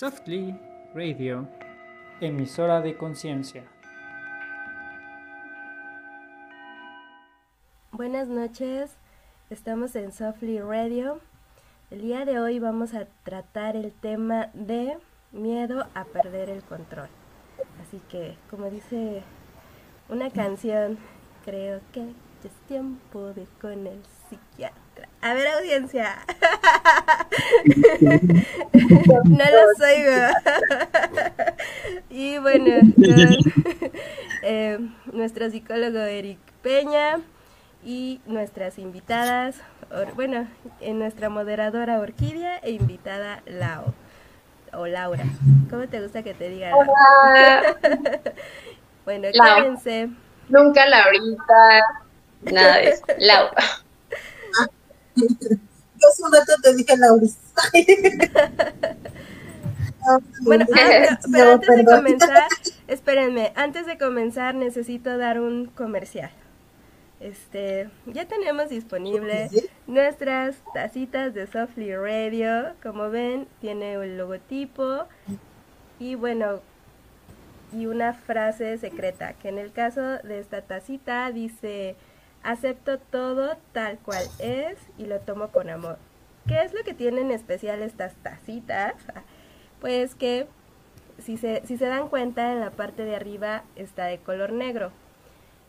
Softly Radio, emisora de conciencia. Buenas noches, estamos en Softly Radio. El día de hoy vamos a tratar el tema de miedo a perder el control. Así que, como dice una canción, creo que es tiempo de con el psiquiatra. A ver, audiencia. no los oigo. y bueno, con, eh, nuestro psicólogo Eric Peña y nuestras invitadas, bueno, en nuestra moderadora Orquídea e invitada Lao o Laura. ¿Cómo te gusta que te diga? bueno, quédense. Nunca Laurita, nada de eso. Laura. Yo hace un rato te dije Laura. bueno, pero antes de comenzar, espérenme, antes de comenzar necesito dar un comercial. Este, ya tenemos disponible nuestras tacitas de Softly Radio. Como ven, tiene el logotipo y bueno, y una frase secreta, que en el caso de esta tacita dice, acepto todo tal cual es y lo tomo con amor. ¿Qué es lo que tienen especial estas tacitas? Pues que si se, si se dan cuenta en la parte de arriba está de color negro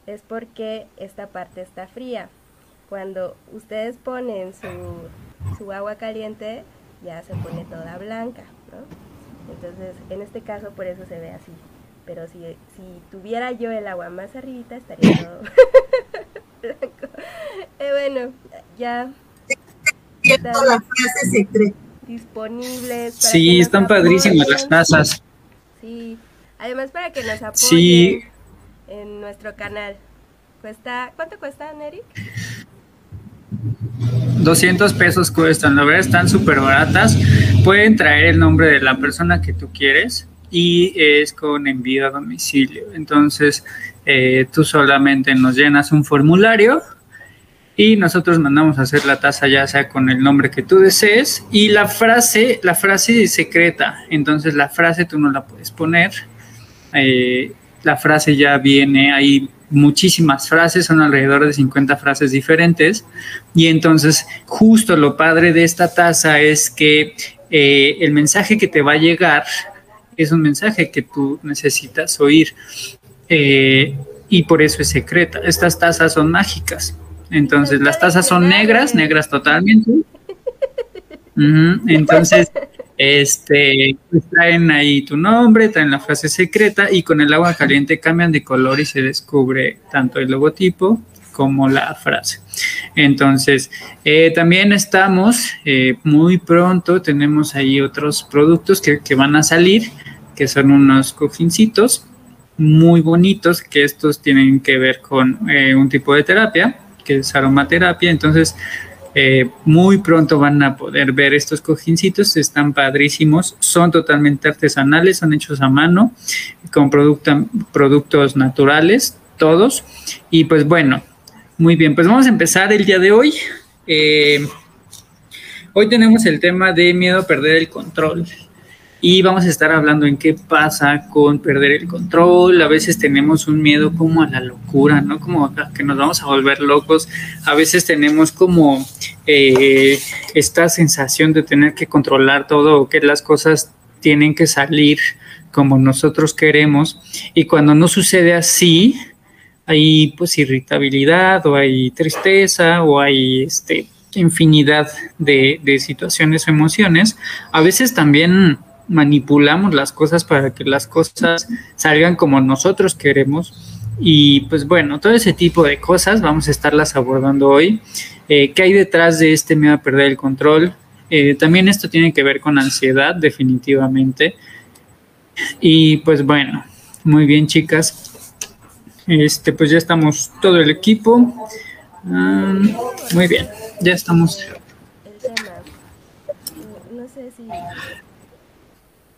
es porque esta parte está fría. Cuando ustedes ponen su, su agua caliente, ya se pone toda blanca, ¿no? Entonces, en este caso, por eso se ve así. Pero si, si tuviera yo el agua más arribita, estaría todo blanco. Eh, bueno, ya están disponibles. sí, están padrísimas las tazas. Sí, además para que nos apoyen. Sí en nuestro canal. Cuesta, ¿cuánto cuesta, Neri? 200 pesos cuestan, la verdad están súper baratas. Pueden traer el nombre de la persona que tú quieres y es con envío a domicilio. Entonces, eh, tú solamente nos llenas un formulario y nosotros mandamos a hacer la taza ya sea con el nombre que tú desees y la frase, la frase es secreta. Entonces, la frase tú no la puedes poner. Eh, la frase ya viene, hay muchísimas frases, son alrededor de 50 frases diferentes, y entonces justo lo padre de esta taza es que eh, el mensaje que te va a llegar es un mensaje que tú necesitas oír, eh, y por eso es secreta. Estas tazas son mágicas. Entonces, las tazas son negras, negras totalmente. Entonces, este, pues, traen ahí tu nombre, traen la frase secreta y con el agua caliente cambian de color y se descubre tanto el logotipo como la frase. Entonces, eh, también estamos eh, muy pronto, tenemos ahí otros productos que, van a salir, que son unos cojincitos muy bonitos, que estos tienen que ver con eh, un tipo de terapia, que es aromaterapia. Entonces, muy pronto van a poder ver estos cojincitos, están padrísimos, son totalmente artesanales, son hechos a mano, con productos naturales, todos. Y pues bueno, muy bien, pues vamos a empezar el día de hoy. Eh, hoy tenemos el tema de miedo a perder el control y vamos a estar hablando en qué pasa con perder el control. A veces tenemos un miedo como a la locura, ¿no? Como que nos vamos a volver locos. A veces tenemos como eh, esta sensación de tener que controlar todo o que las cosas tienen que salir como nosotros queremos. Y cuando no sucede así, hay pues irritabilidad o hay tristeza o hay este infinidad de, de situaciones o emociones. A veces también manipulamos las cosas para que las cosas salgan como nosotros queremos. Y pues bueno, todo ese tipo de cosas vamos a estarlas abordando hoy. Eh, ¿Qué hay detrás de este miedo a perder el control? Eh, también esto tiene que ver con ansiedad, definitivamente. Y pues bueno, muy bien chicas. Este, pues ya estamos todo el equipo. Muy bien, ya estamos. No sé si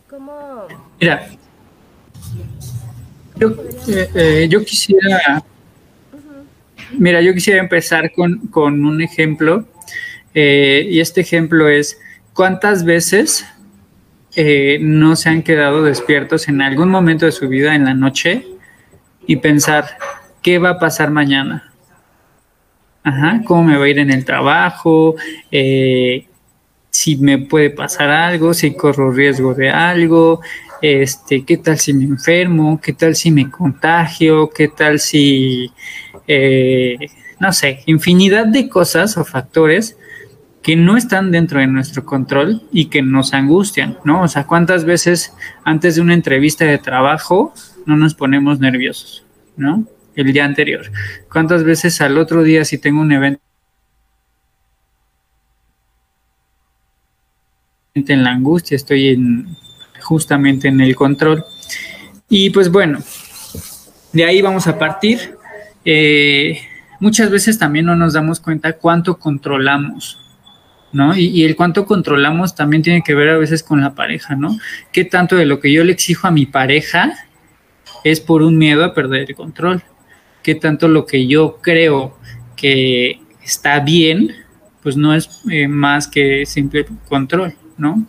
¿Cómo? Mira, yo, eh, eh, yo quisiera, mira, yo quisiera empezar con, con un ejemplo, eh, y este ejemplo es, ¿cuántas veces no se han quedado despiertos en algún momento de su vida en la noche y pensar, ¿qué va a pasar mañana? Ajá, ¿cómo me va a ir en el trabajo? Eh, si me puede pasar algo, si corro riesgo de algo, este, qué tal si me enfermo, qué tal si me contagio, qué tal si, eh, no sé, infinidad de cosas o factores que no están dentro de nuestro control y que nos angustian, ¿no? O sea, ¿cuántas veces antes de una entrevista de trabajo no nos ponemos nerviosos, ¿no? El día anterior. ¿Cuántas veces al otro día si tengo un evento en la angustia, estoy en, justamente en el control. Y pues bueno, de ahí vamos a partir. Eh, muchas veces también no nos damos cuenta cuánto controlamos, ¿no? Y, el cuánto controlamos también tiene que ver a veces con la pareja, ¿no? ¿Qué tanto de lo que yo le exijo a mi pareja es por un miedo a perder el control? ¿Qué tanto lo que yo creo que está bien, pues no es eh, más que simple control? ¿no?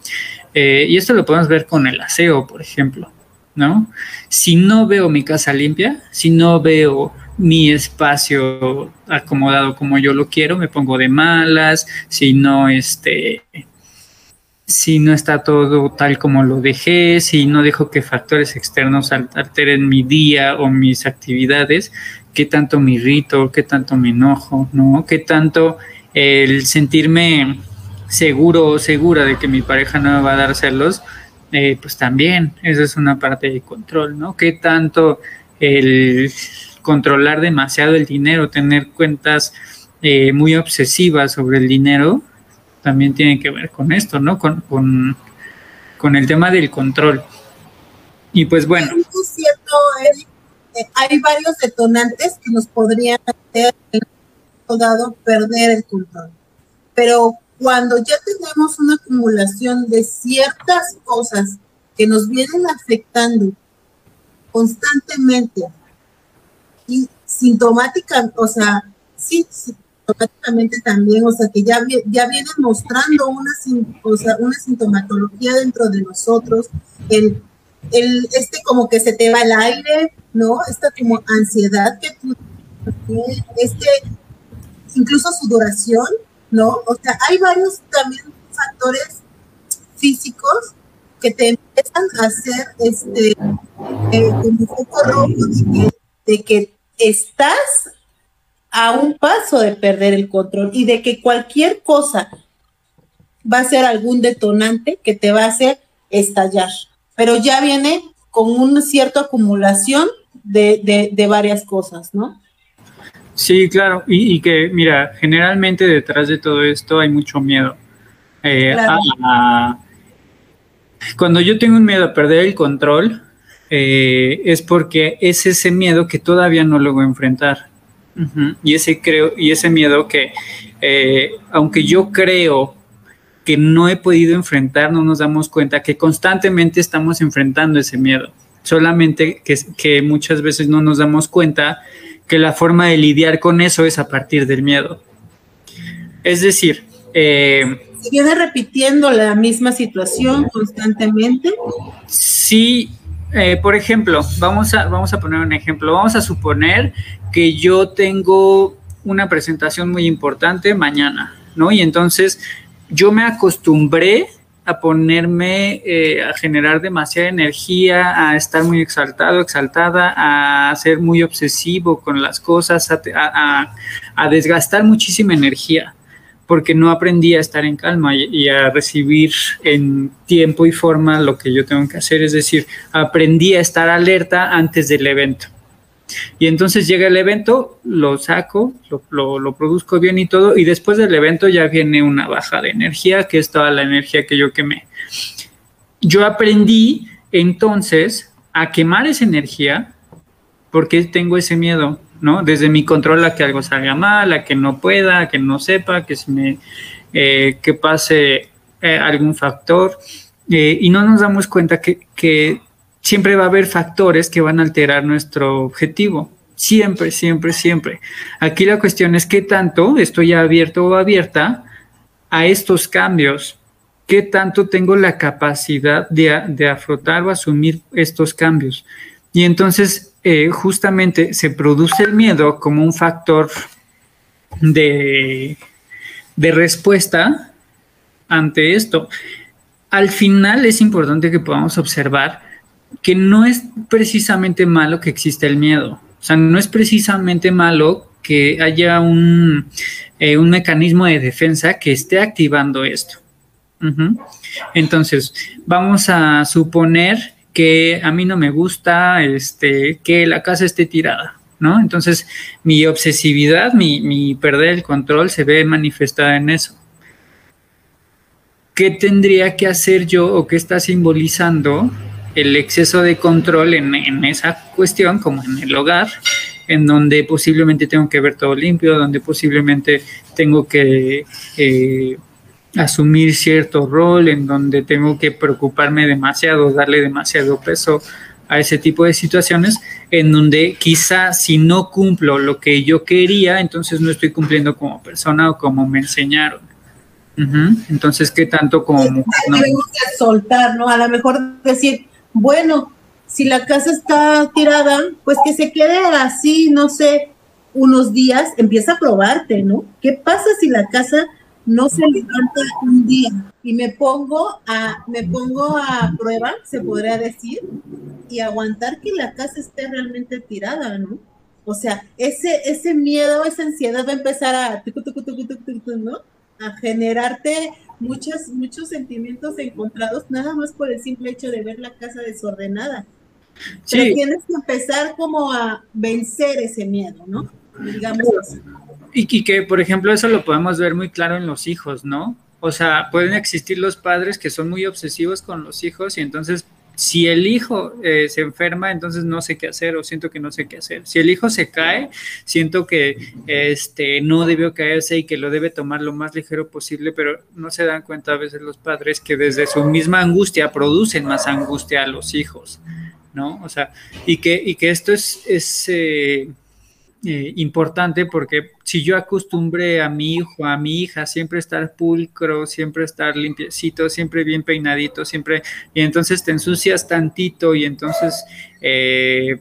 Eh, y esto lo podemos ver con el aseo, por ejemplo, ¿no? Si no veo mi casa limpia, si no veo mi espacio acomodado como yo lo quiero, me pongo de malas, si no, este, si no está todo tal como lo dejé, si no dejo que factores externos alteren mi día o mis actividades, qué tanto me irrito, qué tanto me enojo, ¿no? Qué tanto el sentirme seguro o segura de que mi pareja no me va a dar celos, eh, pues también esa es una parte de control, ¿no? ¿Qué tanto el controlar demasiado el dinero, tener cuentas eh, muy obsesivas sobre el dinero, también tiene que ver con esto, ¿no? Con, con, el tema del control. Y pues bueno. Hay varios detonantes que nos podrían hacer dado perder el control. Pero cuando ya tenemos una acumulación de ciertas cosas que nos vienen afectando constantemente y sintomática, o sea, sí, sintomáticamente también, o sea, que ya, ya vienen mostrando una, o sea, una sintomatología dentro de nosotros, el, el, este como que se te va el aire, ¿no? Esta como ansiedad que tú, este, incluso sudoración, ¿no? O sea, hay varios también factores físicos que te empiezan a hacer este eh, como foco rojo de que, estás a un paso de perder el control y de que cualquier cosa va a ser algún detonante que te va a hacer estallar. Pero ya viene con una cierta acumulación de, de varias cosas, ¿no? Sí, claro, y, que, mira, generalmente detrás de todo esto hay mucho miedo. Eh, cuando yo tengo un miedo a perder el control, eh, es porque es ese miedo que todavía no logro enfrentar. Y ese creo, y ese miedo que, eh, aunque yo creo que no he podido enfrentar, no nos damos cuenta que constantemente estamos enfrentando ese miedo. Solamente que, que muchas veces no nos damos cuenta que la forma de lidiar con eso es a partir del miedo. Es decir, eh, ¿se viene repitiendo la misma situación constantemente? Sí, eh, por ejemplo, vamos a, vamos a poner un ejemplo. Vamos a suponer que yo tengo una presentación muy importante mañana, ¿no? Y entonces yo me acostumbré a ponerme eh, a generar demasiada energía, a estar muy exaltado, exaltada, a ser muy obsesivo con las cosas, a, desgastar muchísima energía, porque no aprendí a estar en calma y, a recibir en tiempo y forma lo que yo tengo que hacer, es decir, aprendí a estar alerta antes del evento. Y entonces llega el evento, lo saco, lo, lo, produzco bien y todo, y después del evento ya viene una baja de energía, que es toda la energía que yo quemé. Yo aprendí entonces a quemar esa energía porque tengo ese miedo, ¿no? Desde mi control a que algo salga mal, a que no pueda, a que no sepa, que se me eh, que pase eh, algún factor. Eh, y no nos damos cuenta que, siempre va a haber factores que van a alterar nuestro objetivo. Siempre, siempre, siempre. Aquí la cuestión es qué tanto estoy abierto o abierta a estos cambios, qué tanto tengo la capacidad de, de afrontar o asumir estos cambios. Y entonces, eh, justamente se produce el miedo como un factor de, de respuesta ante esto. Al final es importante que podamos observar que no es precisamente malo que exista el miedo. O sea, no es precisamente malo que haya un, eh, un mecanismo de defensa que esté activando esto. Entonces, vamos a suponer que a mí no me gusta este, que la casa esté tirada, ¿no? Entonces, mi obsesividad, mi, mi perder el control se ve manifestada en eso. ¿Qué tendría que hacer yo o qué está simbolizando el exceso de control en, en, esa cuestión, como en el hogar, en donde posiblemente tengo que ver todo limpio, donde posiblemente tengo que eh, asumir cierto rol, en donde tengo que preocuparme demasiado, darle demasiado peso a ese tipo de situaciones, en donde quizá si no cumplo lo que yo quería, entonces no estoy cumpliendo como persona o como me enseñaron. Entonces, ¿qué tanto como... No? soltar, ¿no? A lo mejor decir, bueno, si la casa está tirada, pues que se quede así, no sé, unos días, empieza a probarte, ¿no? ¿Qué pasa si la casa no se levanta un día y me pongo a me pongo a prueba, se podría decir, y aguantar que la casa esté realmente tirada, ¿no? O sea, ese ese miedo, esa ansiedad va a empezar a ¿no? a generarte muchos, muchos sentimientos encontrados, nada más por el simple hecho de ver la casa desordenada. Pero tienes que empezar como a vencer ese miedo, ¿no? Digamos Y, que, por ejemplo, eso lo podemos ver muy claro en los hijos, ¿no? O sea, pueden existir los padres que son muy obsesivos con los hijos y entonces si el hijo eh, se enferma, entonces no sé qué hacer o siento que no sé qué hacer. Si el hijo se cae, siento que este, no debió caerse y que lo debe tomar lo más ligero posible, pero no se dan cuenta a veces los padres que desde su misma angustia producen más angustia a los hijos, ¿no? O sea, y que, y que esto es... es eh, eh, importante porque si yo acostumbré a mi hijo, a mi hija, siempre estar pulcro, siempre estar limpiecito, siempre bien peinadito, siempre, y entonces te ensucias tantito y entonces eh,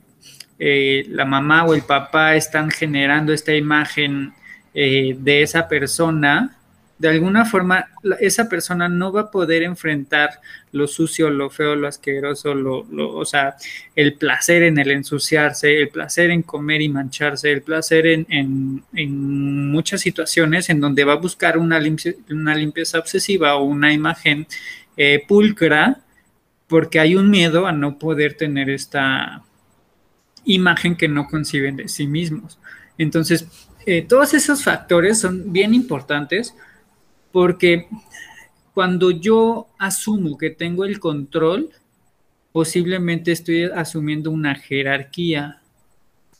eh, la mamá o el papá están generando esta imagen de esa persona, de alguna forma esa persona no va a poder enfrentar lo sucio, lo feo, lo asqueroso, lo, o sea, el placer en el ensuciarse, el placer en comer y mancharse, el placer en, muchas situaciones en donde va a buscar una, una limpieza obsesiva o una imagen eh, pulcra porque hay un miedo a no poder tener esta imagen que no conciben de sí mismos. Entonces, eh, todos esos factores son bien importantes porque cuando yo asumo que tengo el control, posiblemente estoy asumiendo una jerarquía.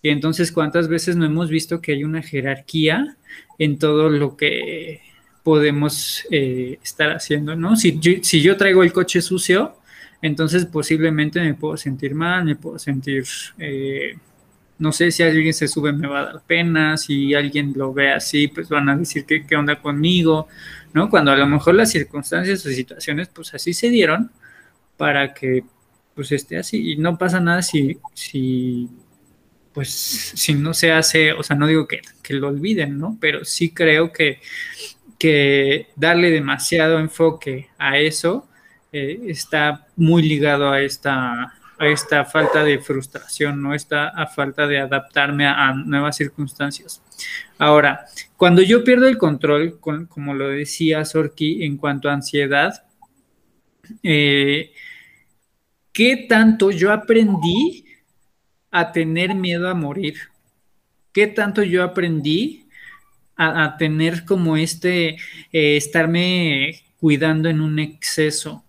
Y entonces, ¿cuántas veces no hemos visto que hay una jerarquía en todo lo que podemos eh, estar haciendo, ¿no? Si yo, traigo el coche sucio, entonces posiblemente me puedo sentir mal, me puedo sentir eh, no sé si alguien se sube me va a dar pena, si alguien lo ve así, pues van a decir qué, qué onda conmigo, ¿no? Cuando a lo mejor las circunstancias o situaciones pues así se dieron para que pues esté así y no pasa nada si, si pues si no se hace, o sea, no digo que, que lo olviden, ¿no? Pero sí creo que, que darle demasiado enfoque a eso eh, está muy ligado a esta esta falta de frustración, no esta a falta de adaptarme a, nuevas circunstancias. Ahora, cuando yo pierdo el control, como lo decía Sorki, en cuanto a ansiedad, eh, ¿qué tanto yo aprendí a tener miedo a morir? ¿Qué tanto yo aprendí a, tener como este, eh, estarme cuidando en un exceso?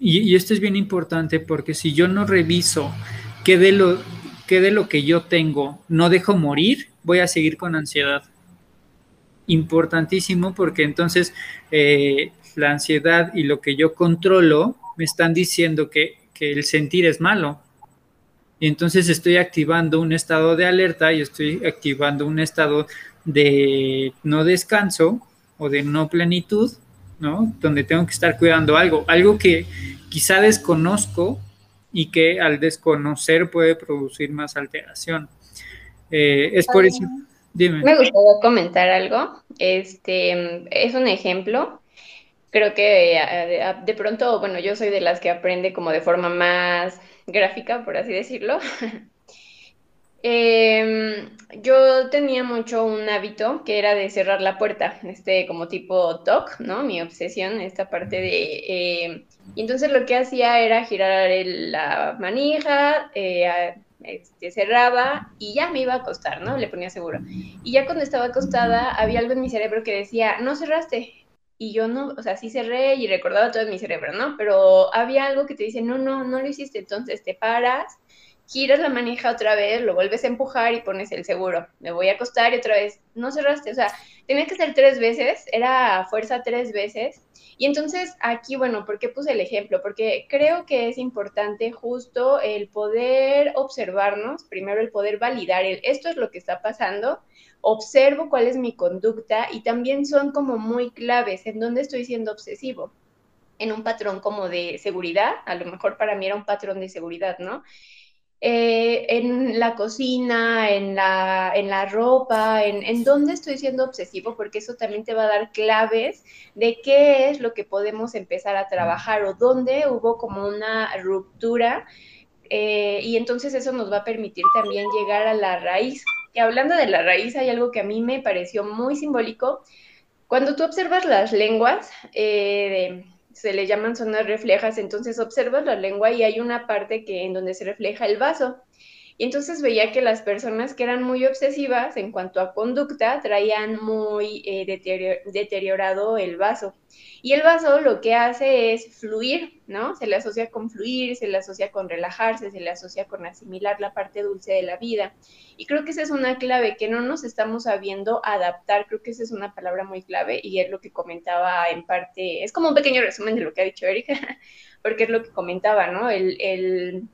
y, esto es bien importante porque si yo no reviso qué de, lo, qué de lo que yo tengo no dejo morir, voy a seguir con ansiedad. Importantísimo porque entonces eh, la ansiedad y lo que yo controlo me están diciendo que, que el sentir es malo. Y entonces estoy activando un estado de alerta y estoy activando un estado de no descanso o de no plenitud ¿no? Donde tengo que estar cuidando algo, algo que quizá desconozco y que al desconocer puede producir más alteración. Eh, es por eso. Dime. Me gustaría comentar algo. Este es un ejemplo. Creo que eh, de pronto, bueno, yo soy de las que aprende como de forma más gráfica, por así decirlo. Em, yo tenía mucho un hábito que era de cerrar la puerta, este como tipo TOC, ¿no? Mi obsesión, esta parte de... Em, y entonces lo que hacía era girar la manija, eh, este, cerraba y ya me iba a acostar, ¿no? Le ponía seguro. Y ya cuando estaba acostada había algo en mi cerebro que decía, no cerraste. Y yo no, o sea, sí cerré y recordaba todo en mi cerebro, ¿no? Pero había algo que te dice, no, no, no lo hiciste. Entonces te paras giras la manija otra vez, lo vuelves a empujar y pones el seguro. Me voy a acostar y otra vez, no cerraste, o sea, tenía que ser tres veces, era fuerza tres veces. Y entonces aquí, bueno, ¿por qué puse el ejemplo? Porque creo que es importante justo el poder observarnos, primero el poder validar el, esto es lo que está pasando, observo cuál es mi conducta y también son como muy claves en dónde estoy siendo obsesivo en un patrón como de seguridad, a lo mejor para mí era un patrón de seguridad, ¿no? Eh, en la cocina, en la, en la ropa, en, en, dónde estoy siendo obsesivo, porque eso también te va a dar claves de qué es lo que podemos empezar a trabajar o dónde hubo como una ruptura. Eh, y entonces eso nos va a permitir también llegar a la raíz. Y hablando de la raíz, hay algo que a mí me pareció muy simbólico. Cuando tú observas las lenguas, eh, se le llaman zonas reflejas, entonces observas la lengua y hay una parte que en donde se refleja el vaso. Y entonces veía que las personas que eran muy obsesivas en cuanto a conducta traían muy eh, deteriorado el vaso. Y el vaso lo que hace es fluir, ¿no? Se le asocia con fluir, se le asocia con relajarse, se le asocia con asimilar la parte dulce de la vida. Y creo que esa es una clave, que no nos estamos sabiendo adaptar, creo que esa es una palabra muy clave y es lo que comentaba en parte, es como un pequeño resumen de lo que ha dicho Erika, porque es lo que comentaba, ¿no? El, el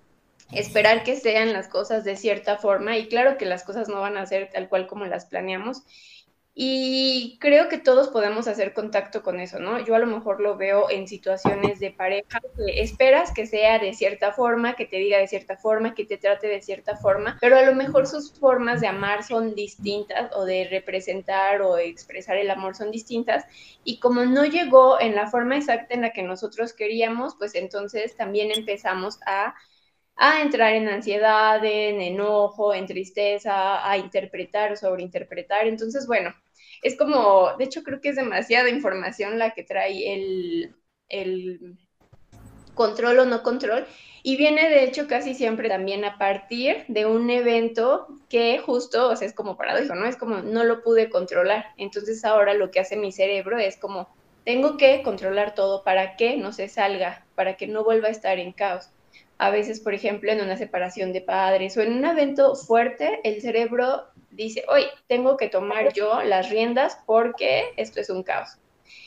esperar que sean las cosas de cierta forma y claro que las cosas no van a ser tal cual como las planeamos. Y creo que todos podemos hacer contacto con eso, ¿no? Yo a lo mejor lo veo en situaciones de pareja que esperas que sea de cierta forma, que te diga de cierta forma, que te trate de cierta forma, pero a lo mejor sus formas de amar son distintas o de representar o expresar el amor son distintas y como no llegó en la forma exacta en la que nosotros queríamos, pues entonces también empezamos a a entrar en ansiedad, en enojo, en tristeza, a interpretar sobreinterpretar. Entonces, bueno, es como, de hecho creo que es demasiada información la que trae el, el control o no control. Y viene de hecho casi siempre también a partir de un evento que justo, o sea, es como paradójico, ¿no? Es como no lo pude controlar. Entonces ahora lo que hace mi cerebro es como, tengo que controlar todo para que no se salga, para que no vuelva a estar en caos a veces, por ejemplo, en una separación de padres o en un evento fuerte, el cerebro dice, hoy tengo que tomar yo las riendas porque esto es un caos.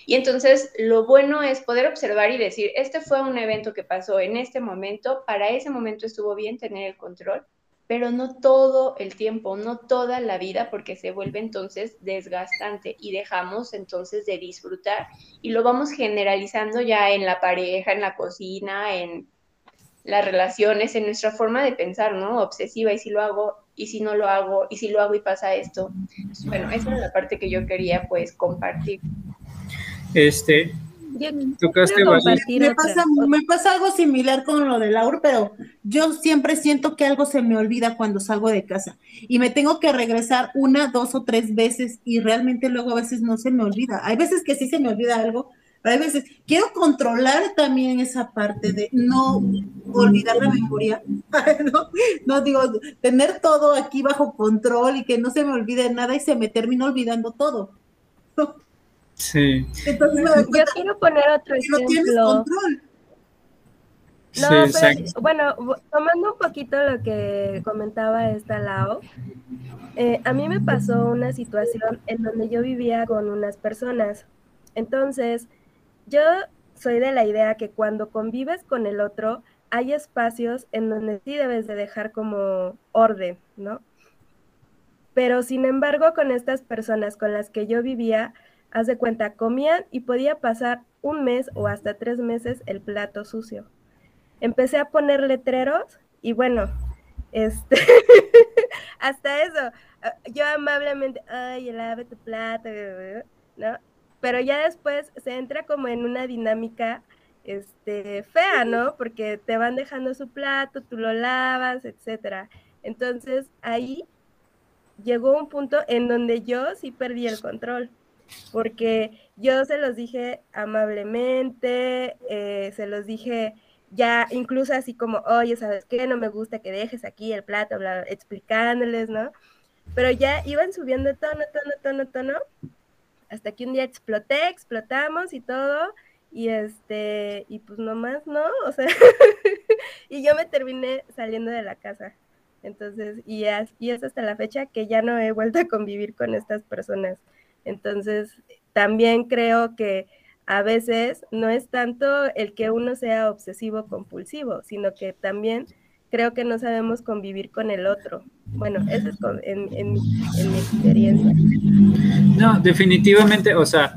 Y entonces lo bueno es poder observar y decir, este fue un evento que pasó en este momento, para ese momento estuvo bien tener el control, pero no todo el tiempo, no toda la vida, porque se vuelve entonces desgastante y dejamos entonces de disfrutar y lo vamos generalizando ya en la pareja, en la cocina, en las relaciones, en nuestra forma de pensar, ¿no? Obsesiva, y si lo hago, y si no lo hago, y si lo hago y pasa esto. Bueno, esa es la parte que yo quería pues compartir. Este, tocaste me pasa, me pasa algo similar con lo de Laura, pero yo siempre siento que algo se me olvida cuando salgo de casa y me tengo que regresar una, dos o tres veces y realmente luego a veces no se me olvida. Hay veces que sí se me olvida algo, pero hay veces, quiero controlar también esa parte de no olvidar la memoria, ¿no? digo, tener todo aquí bajo control y que no se me olvide nada y se me termina olvidando todo. Sí. Entonces Yo quiero poner otro ejemplo. No tienes control. No, pero, bueno, tomando un poquito lo que comentaba esta Lao, eh, a mí me pasó una situación en donde yo vivía con unas personas. Entonces, yo soy de la idea que cuando convives con el otro, hay espacios en donde sí debes de dejar como orden, ¿no? Pero sin embargo, con estas personas con las que yo vivía, haz de cuenta, comían y podía pasar un mes o hasta tres meses el plato sucio. Empecé a poner letreros y bueno, este, hasta eso, ah, yo amablemente, ay, lave tu plato, ¿no? Pero ya después se entra como en una dinámica este, fea, ¿no? Porque te van dejando su plato, tú lo lavas, etcétera. Entonces ahí llegó un punto en donde yo sí perdí el control, porque yo se los dije amablemente, eh, se los dije ya incluso así como, oye, ¿sabes qué? No me gusta que dejes aquí el plato, explicándoles, ¿no? Pero ya iban subiendo tono, tono, tono, tono, hasta que un día exploté, explotamos y todo, y este, y pues nomás no, o sea, y yo me terminé saliendo de la casa. Entonces, y es, y es hasta la fecha que ya no he vuelto a convivir con estas personas. Entonces, también creo que a veces no es tanto el que uno sea obsesivo compulsivo, sino que también creo que no sabemos convivir con el otro. Bueno, eso es en, mi experiencia. No, definitivamente, o sea,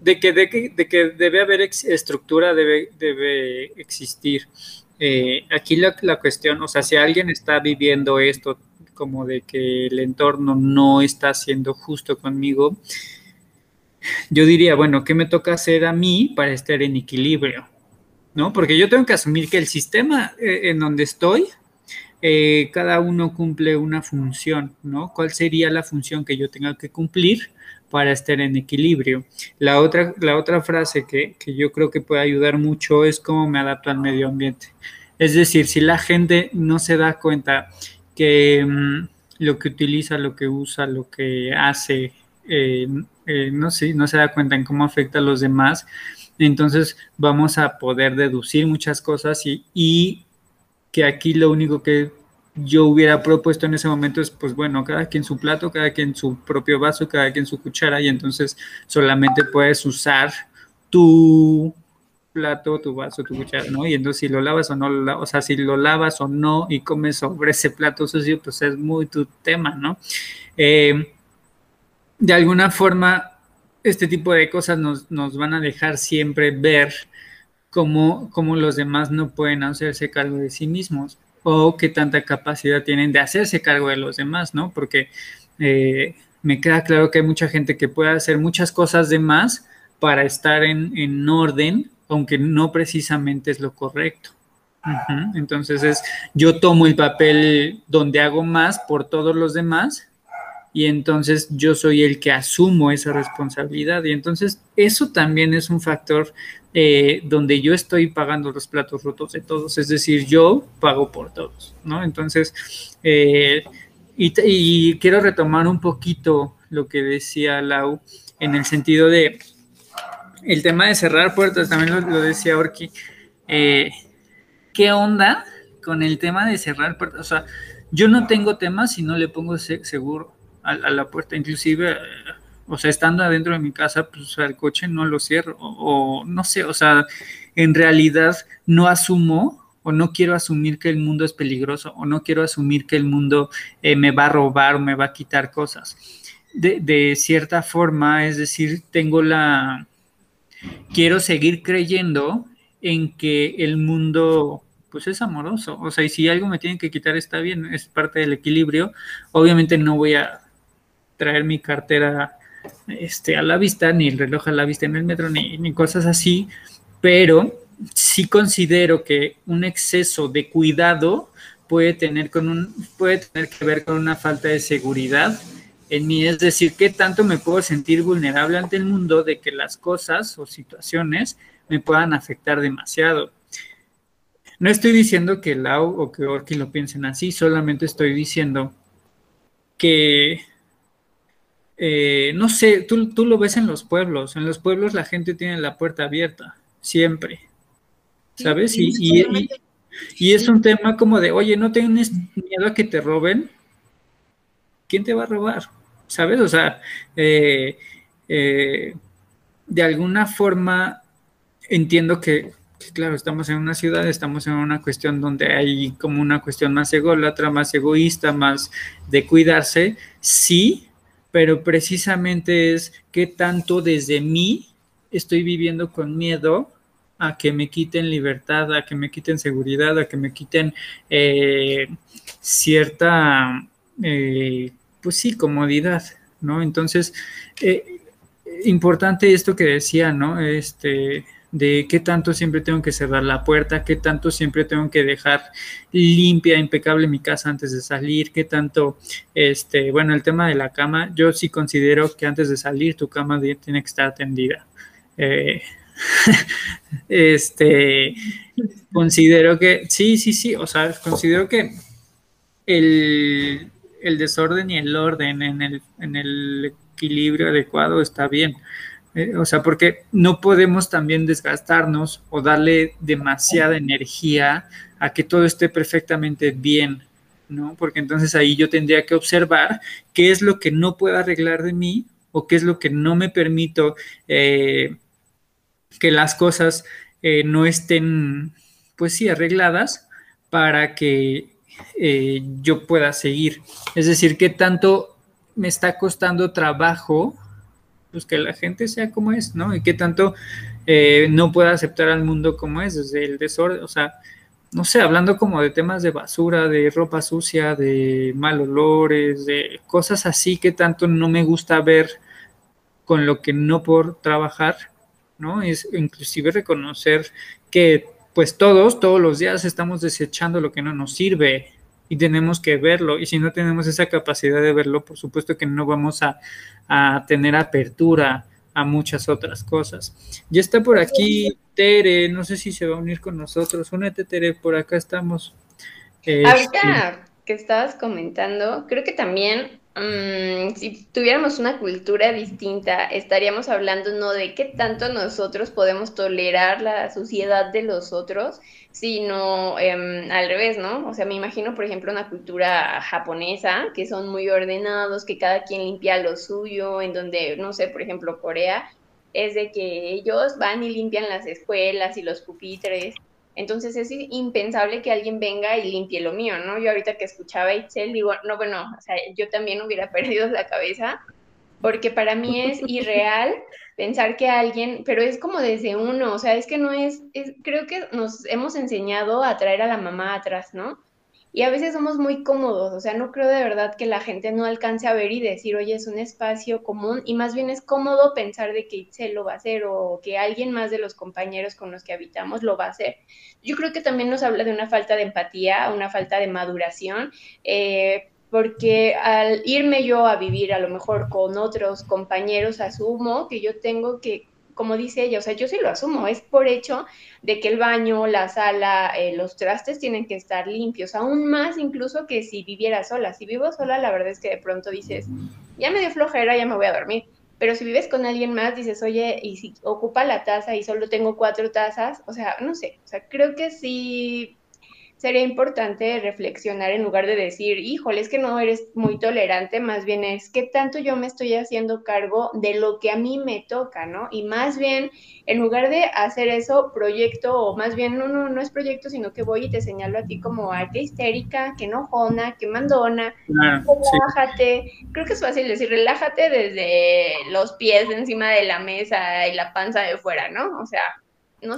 de que, de que, de que debe haber estructura, debe, debe existir. Eh, aquí la, la, cuestión, o sea, si alguien está viviendo esto como de que el entorno no está siendo justo conmigo, yo diría, bueno, ¿qué me toca hacer a mí para estar en equilibrio? ¿No? Porque yo tengo que asumir que el sistema eh, en donde estoy, eh, cada uno cumple una función, ¿no? ¿Cuál sería la función que yo tenga que cumplir para estar en equilibrio? La otra, la otra frase que, que yo creo que puede ayudar mucho es cómo me adapto al medio ambiente. Es decir, si la gente no se da cuenta que mm, lo que utiliza, lo que usa, lo que hace, eh, eh, no, sé, no se da cuenta en cómo afecta a los demás, entonces vamos a poder deducir muchas cosas y, y que aquí lo único que yo hubiera propuesto en ese momento es, pues bueno, cada quien su plato, cada quien su propio vaso, cada quien su cuchara y entonces solamente puedes usar tu plato, tu vaso, tu cuchara, ¿no? Y entonces si lo lavas o no o sea, si lo lavas o no y comes sobre ese plato sucio, pues es muy tu tema, ¿no? Eh, de alguna forma, este tipo de cosas nos, van a dejar siempre ver cómo, cómo, los demás no pueden hacerse cargo de sí mismos o qué tanta capacidad tienen de hacerse cargo de los demás, ¿no? Porque eh, me queda claro que hay mucha gente que puede hacer muchas cosas de más para estar en, orden, aunque no precisamente es lo correcto. Entonces es, yo tomo el papel donde hago más por todos los demás y entonces yo soy el que asumo esa responsabilidad. Y entonces eso también es un factor eh, donde yo estoy pagando los platos rotos de todos, es decir, yo pago por todos, ¿no? Entonces, eh, y, quiero retomar un poquito lo que decía Lau en el sentido de el tema de cerrar puertas, también lo, decía Orki. Eh, ¿Qué onda con el tema de cerrar puertas? O sea, yo no tengo tema si no le pongo seguro a, la puerta, inclusive, o sea, estando adentro de mi casa, pues el coche no lo cierro, o, no sé, o sea, en realidad no asumo o no quiero asumir que el mundo es peligroso, o no quiero asumir que el mundo eh, me va a robar o me va a quitar cosas. De, de, cierta forma, es decir, tengo la... Quiero seguir creyendo en que el mundo pues es amoroso. O sea, y si algo me tiene que quitar está bien, es parte del equilibrio. Obviamente no voy a traer mi cartera este, a la vista, ni el reloj a la vista en el metro, ni, ni cosas así, pero sí considero que un exceso de cuidado puede tener, con un, puede tener que ver con una falta de seguridad en mí, es decir, qué tanto me puedo sentir vulnerable ante el mundo de que las cosas o situaciones me puedan afectar demasiado. No estoy diciendo que Lau o que Orki lo piensen así, solamente estoy diciendo que eh, no sé, tú, tú, lo ves en los pueblos. En los pueblos la gente tiene la puerta abierta, siempre. ¿Sabes? y, y, es un tema como de, oye, ¿no tienes miedo a que te roben? ¿Quién te va a robar? ¿Sabes? O sea, eh, eh, de alguna forma entiendo que, claro, estamos en una ciudad, estamos en una cuestión donde hay como una cuestión más ególatra, más egoísta, más de cuidarse, sí, pero precisamente es qué tanto desde mí estoy viviendo con miedo a que me quiten libertad, a que me quiten seguridad, a que me quiten eh, cierta, eh, pues sí, comodidad, ¿no? Entonces, eh, importante esto que decía, ¿no? Este, de qué tanto siempre tengo que cerrar la puerta, qué tanto siempre tengo que dejar limpia, impecable mi casa antes de salir, qué tanto, este, bueno, el tema de la cama, yo sí considero que antes de salir tu cama tiene que estar tendida. Eh, este, considero que, sí, sí, sí, o sea, considero que el, desorden y el orden en el, en el equilibrio adecuado está bien. Eh, o sea, porque no podemos también desgastarnos o darle demasiada energía a que todo esté perfectamente bien, ¿no? Porque entonces ahí yo tendría que observar qué es lo que no puedo arreglar de mí o qué es lo que no me permito eh, que las cosas eh, no estén, pues sí, arregladas para que yo pueda seguir. Es decir, qué tanto me está costando trabajo, pues que la gente sea como es, ¿no? Y qué tanto eh, no pueda aceptar al mundo como es, desde el desorden, o sea, no sé, hablando como de temas de basura, de ropa sucia, de mal olores, de cosas así que tanto no me gusta ver con lo que no por trabajar, ¿no? Es inclusive reconocer que pues todos, todos los días estamos desechando lo que no nos sirve y tenemos que verlo. Y si no tenemos esa capacidad de verlo, por supuesto que no vamos a, tener apertura a muchas otras cosas. Ya está por aquí Tere, no sé si se va a unir con nosotros. Únete Tere, por acá estamos. Ahorita este, que estabas comentando, creo que también Mm, si tuviéramos una cultura distinta, estaríamos hablando no de qué tanto nosotros podemos tolerar la suciedad de los otros, sino em, al revés, ¿no? O sea, me imagino, por ejemplo, una cultura japonesa, que son muy ordenados, que cada quien limpia lo suyo, en donde, no sé, por ejemplo, Corea, es de que ellos van y limpian las escuelas y los pupitres, entonces es impensable que alguien venga y limpie lo mío, ¿no? Yo ahorita que escuchaba a Itzel digo, no, bueno, o sea, yo también hubiera perdido la cabeza, porque para mí es irreal pensar que alguien, pero es como desde uno, o sea, es que no es, es creo que nos hemos enseñado a traer a la mamá atrás, ¿no? Y a veces somos muy cómodos, o sea, no creo de verdad que la gente no alcance a ver y decir, oye, es un espacio común, y más bien es cómodo pensar de que Itzel lo va a hacer o que alguien más de los compañeros con los que habitamos lo va a hacer. Yo creo que también nos habla de una falta de empatía, una falta de maduración. Eh, porque al irme yo a vivir a lo mejor con otros compañeros, asumo que yo tengo que como dice ella, o sea, yo sí lo asumo, es por hecho de que el baño, la sala, eh, los trastes tienen que estar limpios, aún más incluso que si viviera sola. Si vivo sola, la verdad es que de pronto dices, ya me dio flojera, ya me voy a dormir. Pero si vives con alguien más, dices, oye, y si ocupa la taza y solo tengo cuatro tazas, o sea, no sé, o sea, creo que sí sería importante reflexionar en lugar de decir, híjole, es que no eres muy tolerante, más bien es qué tanto yo me estoy haciendo cargo de lo que a mí me toca, ¿no? Y más bien, en lugar de hacer eso, proyecto, o más bien, no, no, no es proyecto, sino que voy y te señalo a ti como arte histérica, que enojona, que mandona, relájate. Creo que es fácil decir, relájate desde los pies encima de la mesa y la panza de fuera, ¿no? O sea,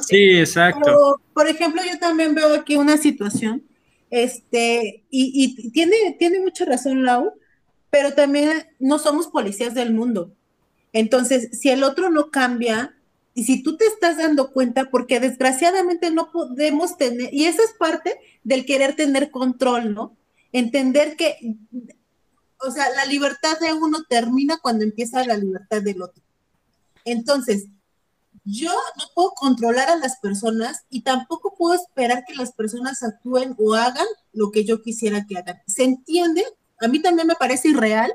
Sí, exacto. por ejemplo, yo también veo aquí una situación, este, y, tiene, tiene mucha razón Lau, pero también no somos policías del mundo. Entonces, si el otro no cambia, y si tú te estás dando cuenta, porque desgraciadamente no podemos tener, y esa es parte del querer tener control, ¿no? Entender que, o sea, la libertad de uno termina cuando empieza la libertad del otro. Entonces, yo no puedo controlar a las personas y tampoco puedo esperar que las personas actúen o hagan lo que yo quisiera que hagan. ¿Se entiende? A mí también me parece irreal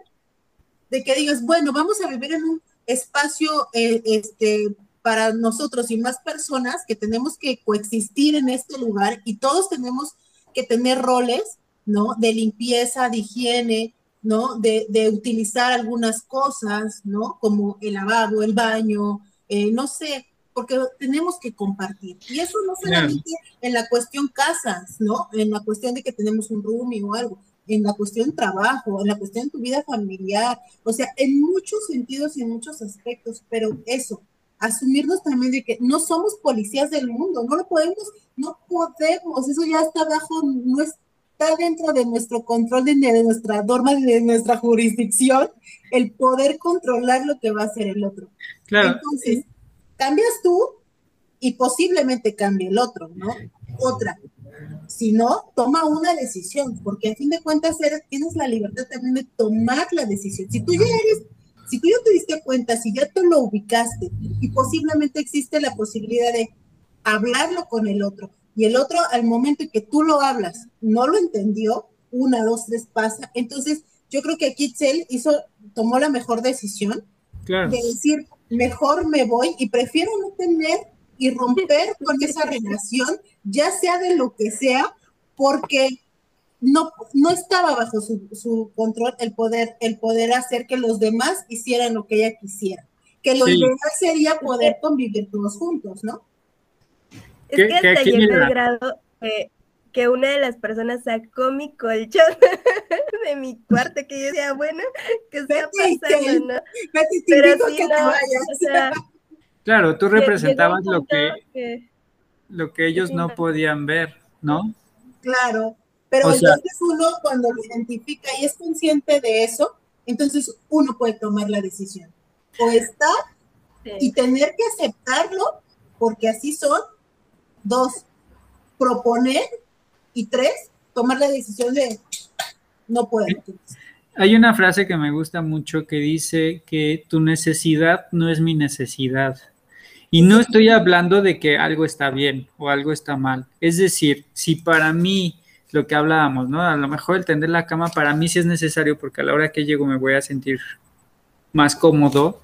de que digas, bueno, vamos a vivir en un espacio eh, este, para nosotros y más personas que tenemos que coexistir en este lugar y todos tenemos que tener roles, ¿no? De limpieza, de higiene, ¿no? De, de utilizar algunas cosas, ¿no? Como el lavabo, el baño, eh, no sé, porque tenemos que compartir. Y eso no solamente en la cuestión casas, ¿no? En la cuestión de que tenemos un roomie o algo. en la cuestión trabajo, en la cuestión de tu vida familiar, o sea, en muchos sentidos y en muchos aspectos, pero eso, asumirnos también de que no somos policías del mundo, no lo podemos, no podemos, eso ya está bajo, no está dentro de nuestro control, de, de nuestra norma, de nuestra jurisdicción, el poder controlar lo que va a hacer el otro. Claro. Entonces, cambias tú y posiblemente cambie el otro, ¿no? Otra, si no, toma una decisión, porque a fin de cuentas tienes la libertad también de tomar la decisión. Si tú ya eres, si tú ya te diste cuenta, si ya tú lo ubicaste y posiblemente existe la posibilidad de hablarlo con el otro y el otro al momento en que tú lo hablas no lo entendió, una, dos, tres pasa, entonces yo creo que Kitzel hizo, tomó la mejor decisión de decir, mejor me voy y prefiero no tener y romper con esa relación, ya sea de lo que sea, porque no, no estaba bajo su, control el poder, el poder hacer que los demás hicieran lo que ella quisiera. Que lo ideal sería poder convivir todos juntos, ¿no? Es que hasta llegó el grado que una de las personas sacó mi colchón de mi cuarto, que yo decía, bueno, que está pasando, no? Pero sí, no, o sea, Claro, tú representabas lo que, lo que ellos no podían ver, ¿no? Claro, pero entonces uno cuando lo identifica y es consciente de eso, entonces uno puede tomar la decisión. O estar y tener que aceptarlo, porque así son. Dos, proponer. Y tres, tomar la decisión de no puedo. Hay una frase que me gusta mucho que dice que tu necesidad no es mi necesidad. Y no estoy hablando de que algo está bien o algo está mal. Es decir, si para mí lo que hablábamos, ¿no? A lo mejor el tender la cama para mí sí es necesario porque a la hora que llego me voy a sentir más cómodo.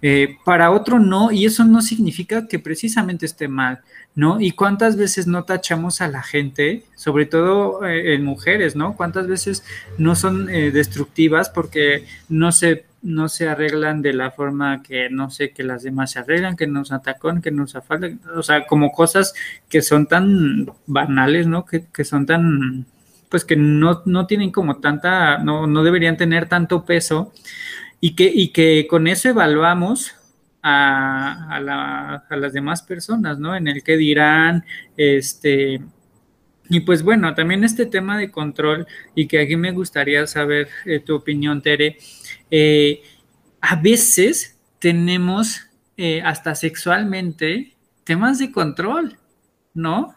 Eh, para otro no, y eso no significa que precisamente esté mal, ¿no? Y cuántas veces no tachamos a la gente, sobre todo eh, en mujeres, ¿no? Cuántas veces no son eh, destructivas porque no se no se arreglan de la forma que no sé que las demás se arreglan, que nos atacan, que nos afaltan, o sea, como cosas que son tan banales, ¿no? Que, son tan, pues que no, no tienen como tanta, no, no deberían tener tanto peso y que, y que con eso evaluamos a, a, la, a las demás personas, ¿no? En el que dirán, este, y pues bueno, también este tema de control y que aquí me gustaría saber eh, tu opinión, Tere. Eh, a veces tenemos eh, hasta sexualmente temas de control, ¿no?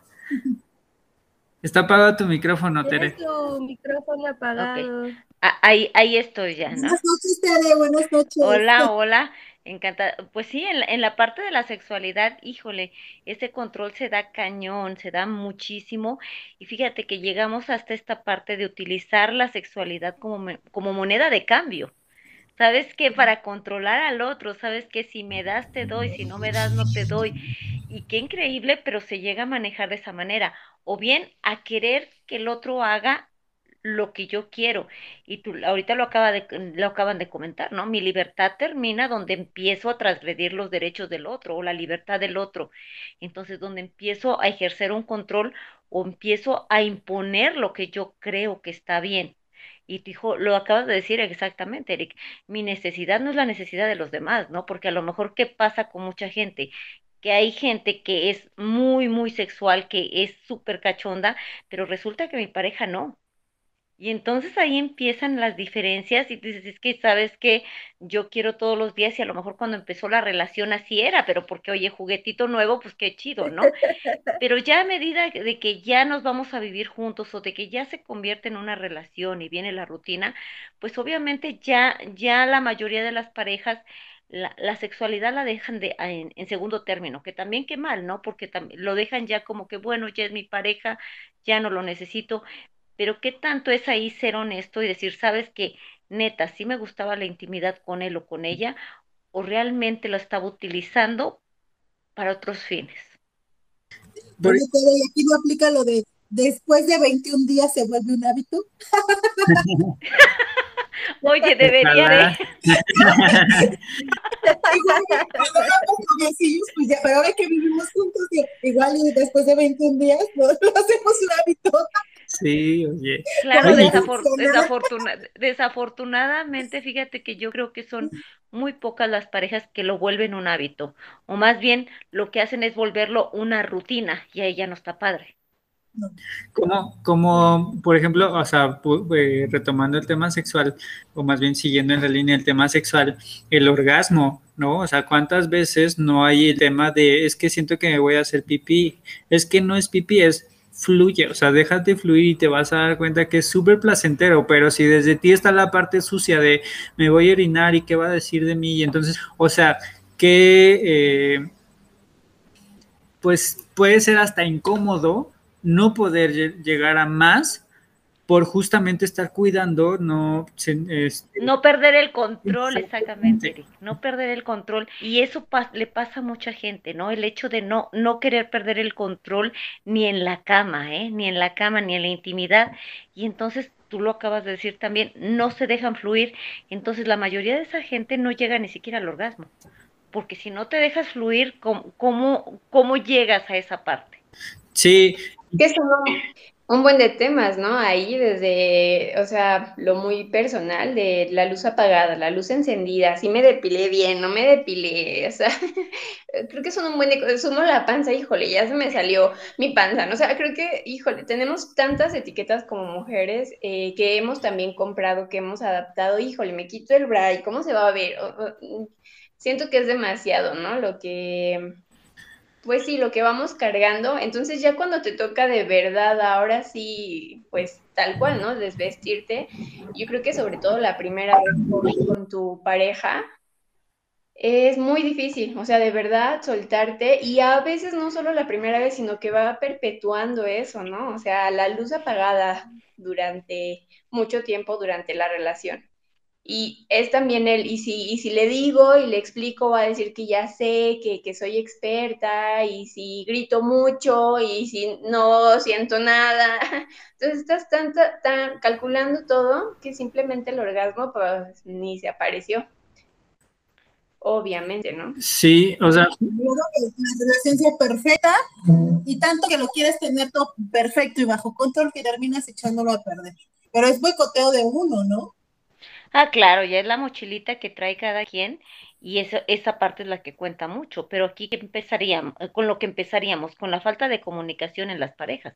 Está apagado tu micrófono, Tere. tu micrófono apagado. Ah, ahí, ahí estoy ya, ¿no? Buenas noches, Tere, buenas noches. Hola, hola. Encantada. Pues sí, en la, en la, parte de la sexualidad, híjole, ese control se da cañón, se da muchísimo. Y fíjate que llegamos hasta esta parte de utilizar la sexualidad como, como moneda de cambio. Sabes que para controlar al otro, sabes que si me das te doy, si no me das no te doy. Y qué increíble, pero se llega a manejar de esa manera. O bien a querer que el otro haga lo que yo quiero. Y tú ahorita lo, acaba de, lo acaban de comentar, ¿no? Mi libertad termina donde empiezo a transgredir los derechos del otro o la libertad del otro. Entonces, donde empiezo a ejercer un control o empiezo a imponer lo que yo creo que está bien. Y dijo, lo acabas de decir exactamente, Eric, mi necesidad no es la necesidad de los demás, ¿no? Porque a lo mejor, ¿qué pasa con mucha gente? que hay gente que es muy, muy sexual, que es súper cachonda, pero resulta que mi pareja no. Y entonces ahí empiezan las diferencias y dices, es que sabes que yo quiero todos los días y a lo mejor cuando empezó la relación así era, pero porque, oye, juguetito nuevo, pues qué chido, ¿no? Pero ya a medida de que ya nos vamos a vivir juntos o de que ya se convierte en una relación y viene la rutina, pues obviamente ya, ya la mayoría de las parejas la, la, sexualidad la dejan de, en, en, segundo término, que también qué mal, ¿no? Porque también lo dejan ya como que, bueno, ya es mi pareja, ya no lo necesito, pero qué tanto es ahí ser honesto y decir, sabes que neta, sí me gustaba la intimidad con él o con ella, o realmente lo estaba utilizando para otros fines. Pero aquí no aplica lo de después de 21 días se vuelve un hábito. Oye, debería de. Pues pero ahora que vivimos juntos, igual y después de 21 días lo, hacemos un hábito. Sí, oye. Claro, desafortunadamente, fíjate que yo creo que son muy pocas las parejas que lo vuelven un hábito, o más bien lo que hacen es volverlo una rutina y ahí ya no está padre. Como, como, por ejemplo, o sea, eh, retomando el tema sexual, o más bien siguiendo en la línea del tema sexual, el orgasmo, ¿no? O sea, ¿cuántas veces no hay el tema de, es que siento que me voy a hacer pipí? Es que no es pipí, es fluye, o sea, déjate fluir y te vas a dar cuenta que es súper placentero, pero si desde ti está la parte sucia de me voy a orinar y qué va a decir de mí, y entonces, o sea, que eh, pues puede ser hasta incómodo no poder llegar a más por justamente estar cuidando, no... Este, no perder el control, exactamente, no perder el control. Y eso le pasa a mucha gente, ¿no? El hecho de no, no querer perder el control ni en la cama, ¿eh? Ni en la cama, ni en la intimidad. Y entonces, tú lo acabas de decir también, no se dejan fluir. Entonces, la mayoría de esa gente no llega ni siquiera al orgasmo. Porque si no te dejas fluir, ¿cómo, cómo, cómo llegas a esa parte? Sí. Un buen de temas, ¿no? Ahí desde, o sea, lo muy personal de la luz apagada, la luz encendida, si me depilé bien, no me depilé, o sea, creo que son un buen de sumo la panza, híjole, ya se me salió mi panza, ¿no? O sea, creo que, híjole, tenemos tantas etiquetas como mujeres eh, que hemos también comprado, que hemos adaptado, híjole, me quito el bra cómo se va a ver. siento que es demasiado, ¿no? Lo que pues sí, lo que vamos cargando. Entonces ya cuando te toca de verdad, ahora sí, pues tal cual, ¿no? Desvestirte. Yo creo que sobre todo la primera vez con, tu pareja es muy difícil, o sea, de verdad soltarte y a veces no solo la primera vez, sino que va perpetuando eso, ¿no? O sea, la luz apagada durante mucho tiempo durante la relación. Y es también el, y si, y si le digo y le explico, va a decir que ya sé, que, que soy experta, y si grito mucho, y si no siento nada. Entonces estás tan, tan calculando todo que simplemente el orgasmo pues ni se apareció. Obviamente, ¿no? Sí, o sea. La relación perfecta y tanto que lo quieres tener todo perfecto y bajo control que terminas echándolo a perder. Pero es boicoteo de uno, ¿no? Ah, claro, ya es la mochilita que trae cada quien y eso, esa parte es la que cuenta mucho, pero aquí empezaríamos, eh, con lo que empezaríamos, con la falta de comunicación en las parejas,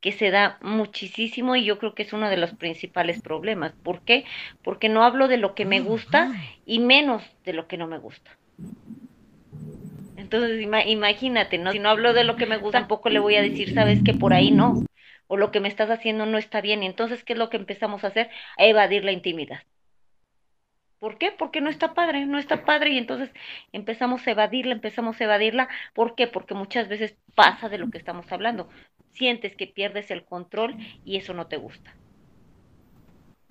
que se da muchísimo y yo creo que es uno de los principales problemas. ¿Por qué? Porque no hablo de lo que me gusta y menos de lo que no me gusta. Entonces, imagínate, ¿no? Si no hablo de lo que me gusta, tampoco le voy a decir, sabes que por ahí no, o lo que me estás haciendo no está bien. Y entonces, ¿qué es lo que empezamos a hacer? A evadir la intimidad. ¿Por qué? Porque no está padre, no está padre y entonces empezamos a evadirla, empezamos a evadirla. ¿Por qué? Porque muchas veces pasa de lo que estamos hablando. Sientes que pierdes el control y eso no te gusta.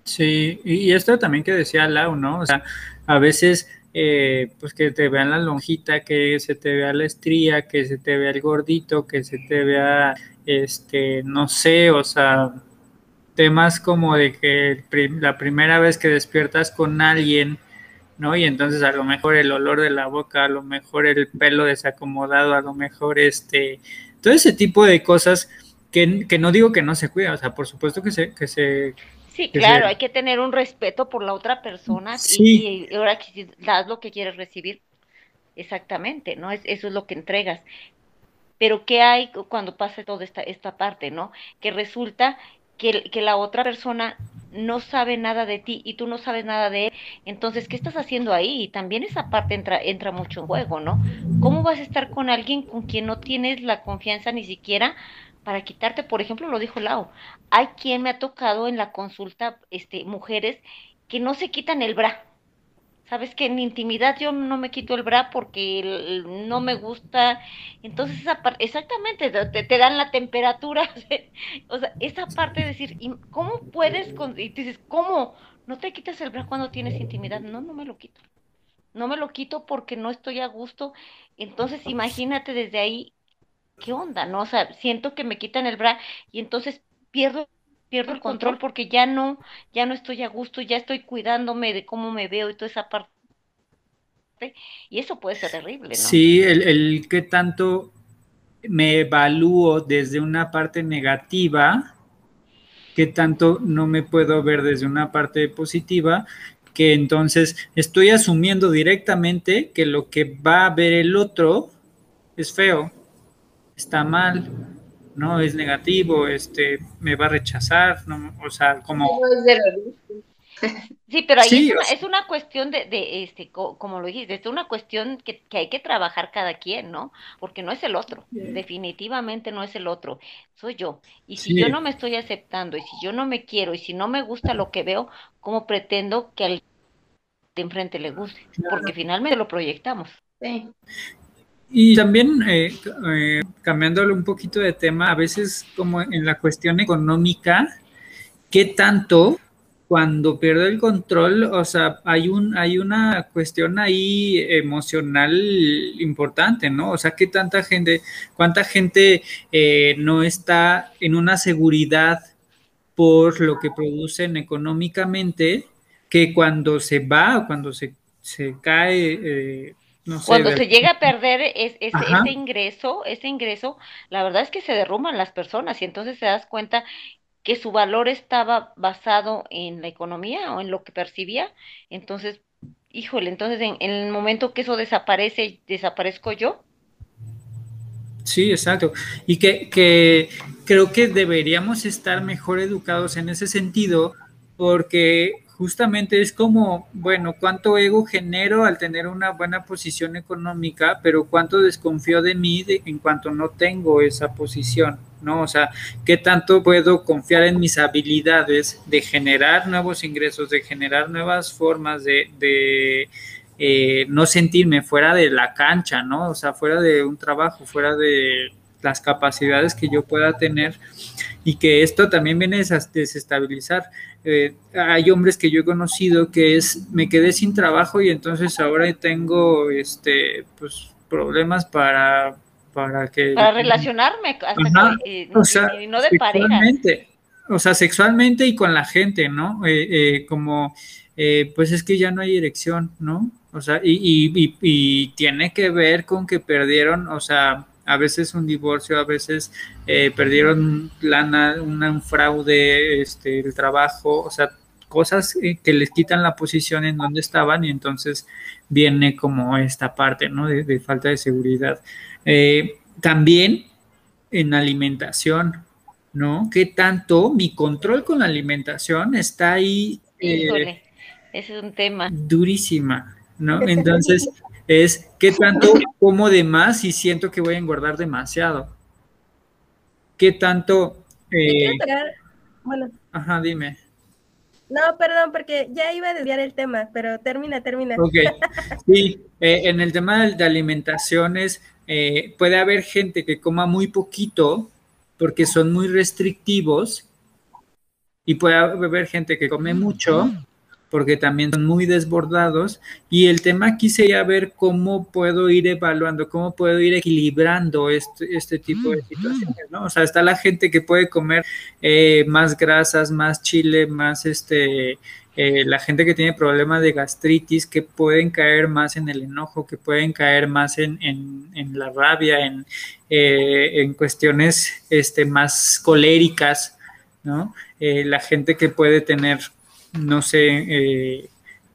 Sí, y esto también que decía Lau, ¿no? O sea, a veces, eh, pues que te vean la lonjita, que se te vea la estría, que se te vea el gordito, que se te vea, este, no sé, o sea, temas como de que la primera vez que despiertas con alguien, ¿no? Y entonces a lo mejor el olor de la boca, a lo mejor el pelo desacomodado, a lo mejor este, todo ese tipo de cosas que, no digo que no se cuida, o sea, por supuesto que se... Que se sí, claro, hay que tener un respeto por la otra persona y, ahora que das lo que quieres recibir, exactamente, ¿no? Es, eso es lo que entregas. Pero ¿qué hay cuando pasa toda esta, esta parte, ¿no? Que resulta que, que, la otra persona no sabe nada de ti y tú no sabes nada de él, entonces, ¿qué estás haciendo ahí? Y también esa parte entra, entra mucho en juego, ¿no? ¿Cómo vas a estar con alguien con quien no tienes la confianza ni siquiera para quitarte? Por ejemplo, lo dijo Lau, hay quien me ha tocado en la consulta, este, mujeres que no se quitan el bra, Sabes que en intimidad yo no me quito el bra porque no me gusta. Entonces, esa parte, exactamente, te, dan la temperatura. o sea, esa parte de decir, ¿cómo puedes? y dices, ¿cómo? ¿No te quitas el bra cuando tienes intimidad? No, no me lo quito. No me lo quito porque no estoy a gusto. Entonces, imagínate desde ahí, ¿qué onda? ¿No? O sea, siento que me quitan el bra y entonces pierdo pierdo el control porque ya no, ya no estoy a gusto, ya estoy cuidándome de cómo me veo y toda esa parte. Y eso puede ser terrible, ¿no? Sí, el, el que tanto me evalúo desde una parte negativa qué tanto no me puedo ver desde una parte positiva, que entonces estoy asumiendo directamente que lo que va a ver el otro es feo, está mal, no es negativo, este me va a rechazar, no, o sea, como Sí, pero ahí es, una, cuestión de, de, este, como lo dijiste, es una cuestión que, que, hay que trabajar cada quien, ¿no? Porque no es el otro, definitivamente no es el otro, soy yo. Y si yo no me estoy aceptando, y si yo no me quiero, y si no me gusta lo que veo, ¿cómo pretendo que al de enfrente le guste? Porque finalmente lo proyectamos. Sí. Y también, eh, eh, cambiándole un poquito de tema, a veces como en la cuestión económica, ¿qué tanto cuando pierde el control, o sea, hay un, hay una cuestión ahí emocional importante, ¿no? O sea, que tanta gente, cuánta gente eh, no está en una seguridad por lo que producen económicamente, que cuando se va o cuando se, se cae, eh, no sé, Cuando se llega a perder ese ingreso, ese ingreso, la verdad es que se derrumban las personas y entonces te das cuenta que su valor estaba basado en la economía o en lo que percibía. Entonces, híjole, entonces en, el momento que eso desaparece, desaparezco yo. Sí, exacto. Y que, que creo que deberíamos estar mejor educados en ese sentido porque justamente es como, bueno, cuánto ego genero al tener una buena posición económica, pero cuánto desconfío de mí en cuanto no tengo esa posición, ¿no? O sea, qué tanto puedo confiar en mis habilidades de generar nuevos ingresos, de generar nuevas formas de, eh, no sentirme fuera de la cancha, ¿no? O sea, fuera de un trabajo, fuera de las capacidades que yo pueda tener y que esto también viene a desestabilizar. Eh, hay hombres que yo he conocido que es, me quedé sin trabajo y entonces ahora tengo, este, pues, problemas para, para que... Para relacionarme, hasta eh, o sea, no de pareja. O sea, sexualmente y con la gente, ¿no? Eh, como, pues es que ya no hay dirección, ¿no? O sea, y, y, y tiene que ver con que perdieron, o sea, a veces un divorcio, a veces eh, perdieron lana, un fraude, este, el trabajo, o sea, cosas eh, que les quitan la posición en donde estaban y entonces viene como esta parte, ¿no? De, falta de seguridad. Eh, también en alimentación, ¿no? ¿Qué tanto mi control con la alimentación está ahí? Híjole, ese es un tema. Durísima, ¿no? Entonces es qué tanto como de más y siento que voy a engordar demasiado. ¿Qué tanto... Eh, bueno. Ajá, dime. No, perdón, porque ya iba a desviar el tema, pero termina, termina. Ok, sí, eh, en el tema de, alimentaciones, eh, puede haber gente que coma muy poquito porque son muy restrictivos y puede haber gente que come mucho porque también son muy desbordados. Y el tema aquí sería ver cómo puedo ir evaluando, cómo puedo ir equilibrando este, este tipo de situaciones, ¿no? O sea, está la gente que puede comer eh, más grasas, más chile, más este... Eh, la gente que tiene problemas de gastritis, que pueden caer más en el enojo, que pueden caer más en, la rabia, en, eh, en, cuestiones este, más coléricas, ¿no? la gente que puede tener no sé, eh,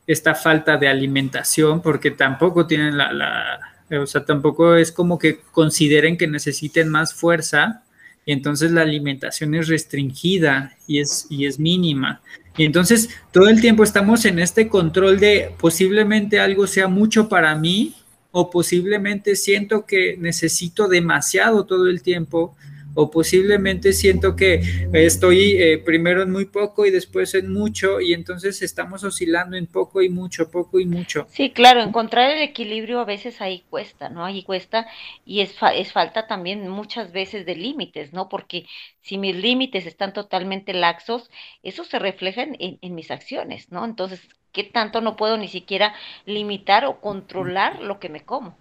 esta falta de alimentación, porque tampoco tienen la, la, o sea, tampoco es como que consideren que necesiten más fuerza, y entonces la alimentación es restringida y es, y es mínima. Y entonces todo el tiempo estamos en este control de posiblemente algo sea mucho para mí o posiblemente siento que necesito demasiado todo el tiempo o posiblemente siento que estoy eh, primero en muy poco y después en mucho y entonces estamos oscilando en poco y mucho, poco y mucho. Sí, claro, encontrar el equilibrio a veces ahí cuesta, ¿no? Ahí cuesta y es, es falta también muchas veces de límites, ¿no? Porque si mis límites están totalmente laxos, eso se refleja en, en mis acciones, ¿no? Entonces, ¿qué tanto no puedo ni siquiera limitar o controlar lo que me como?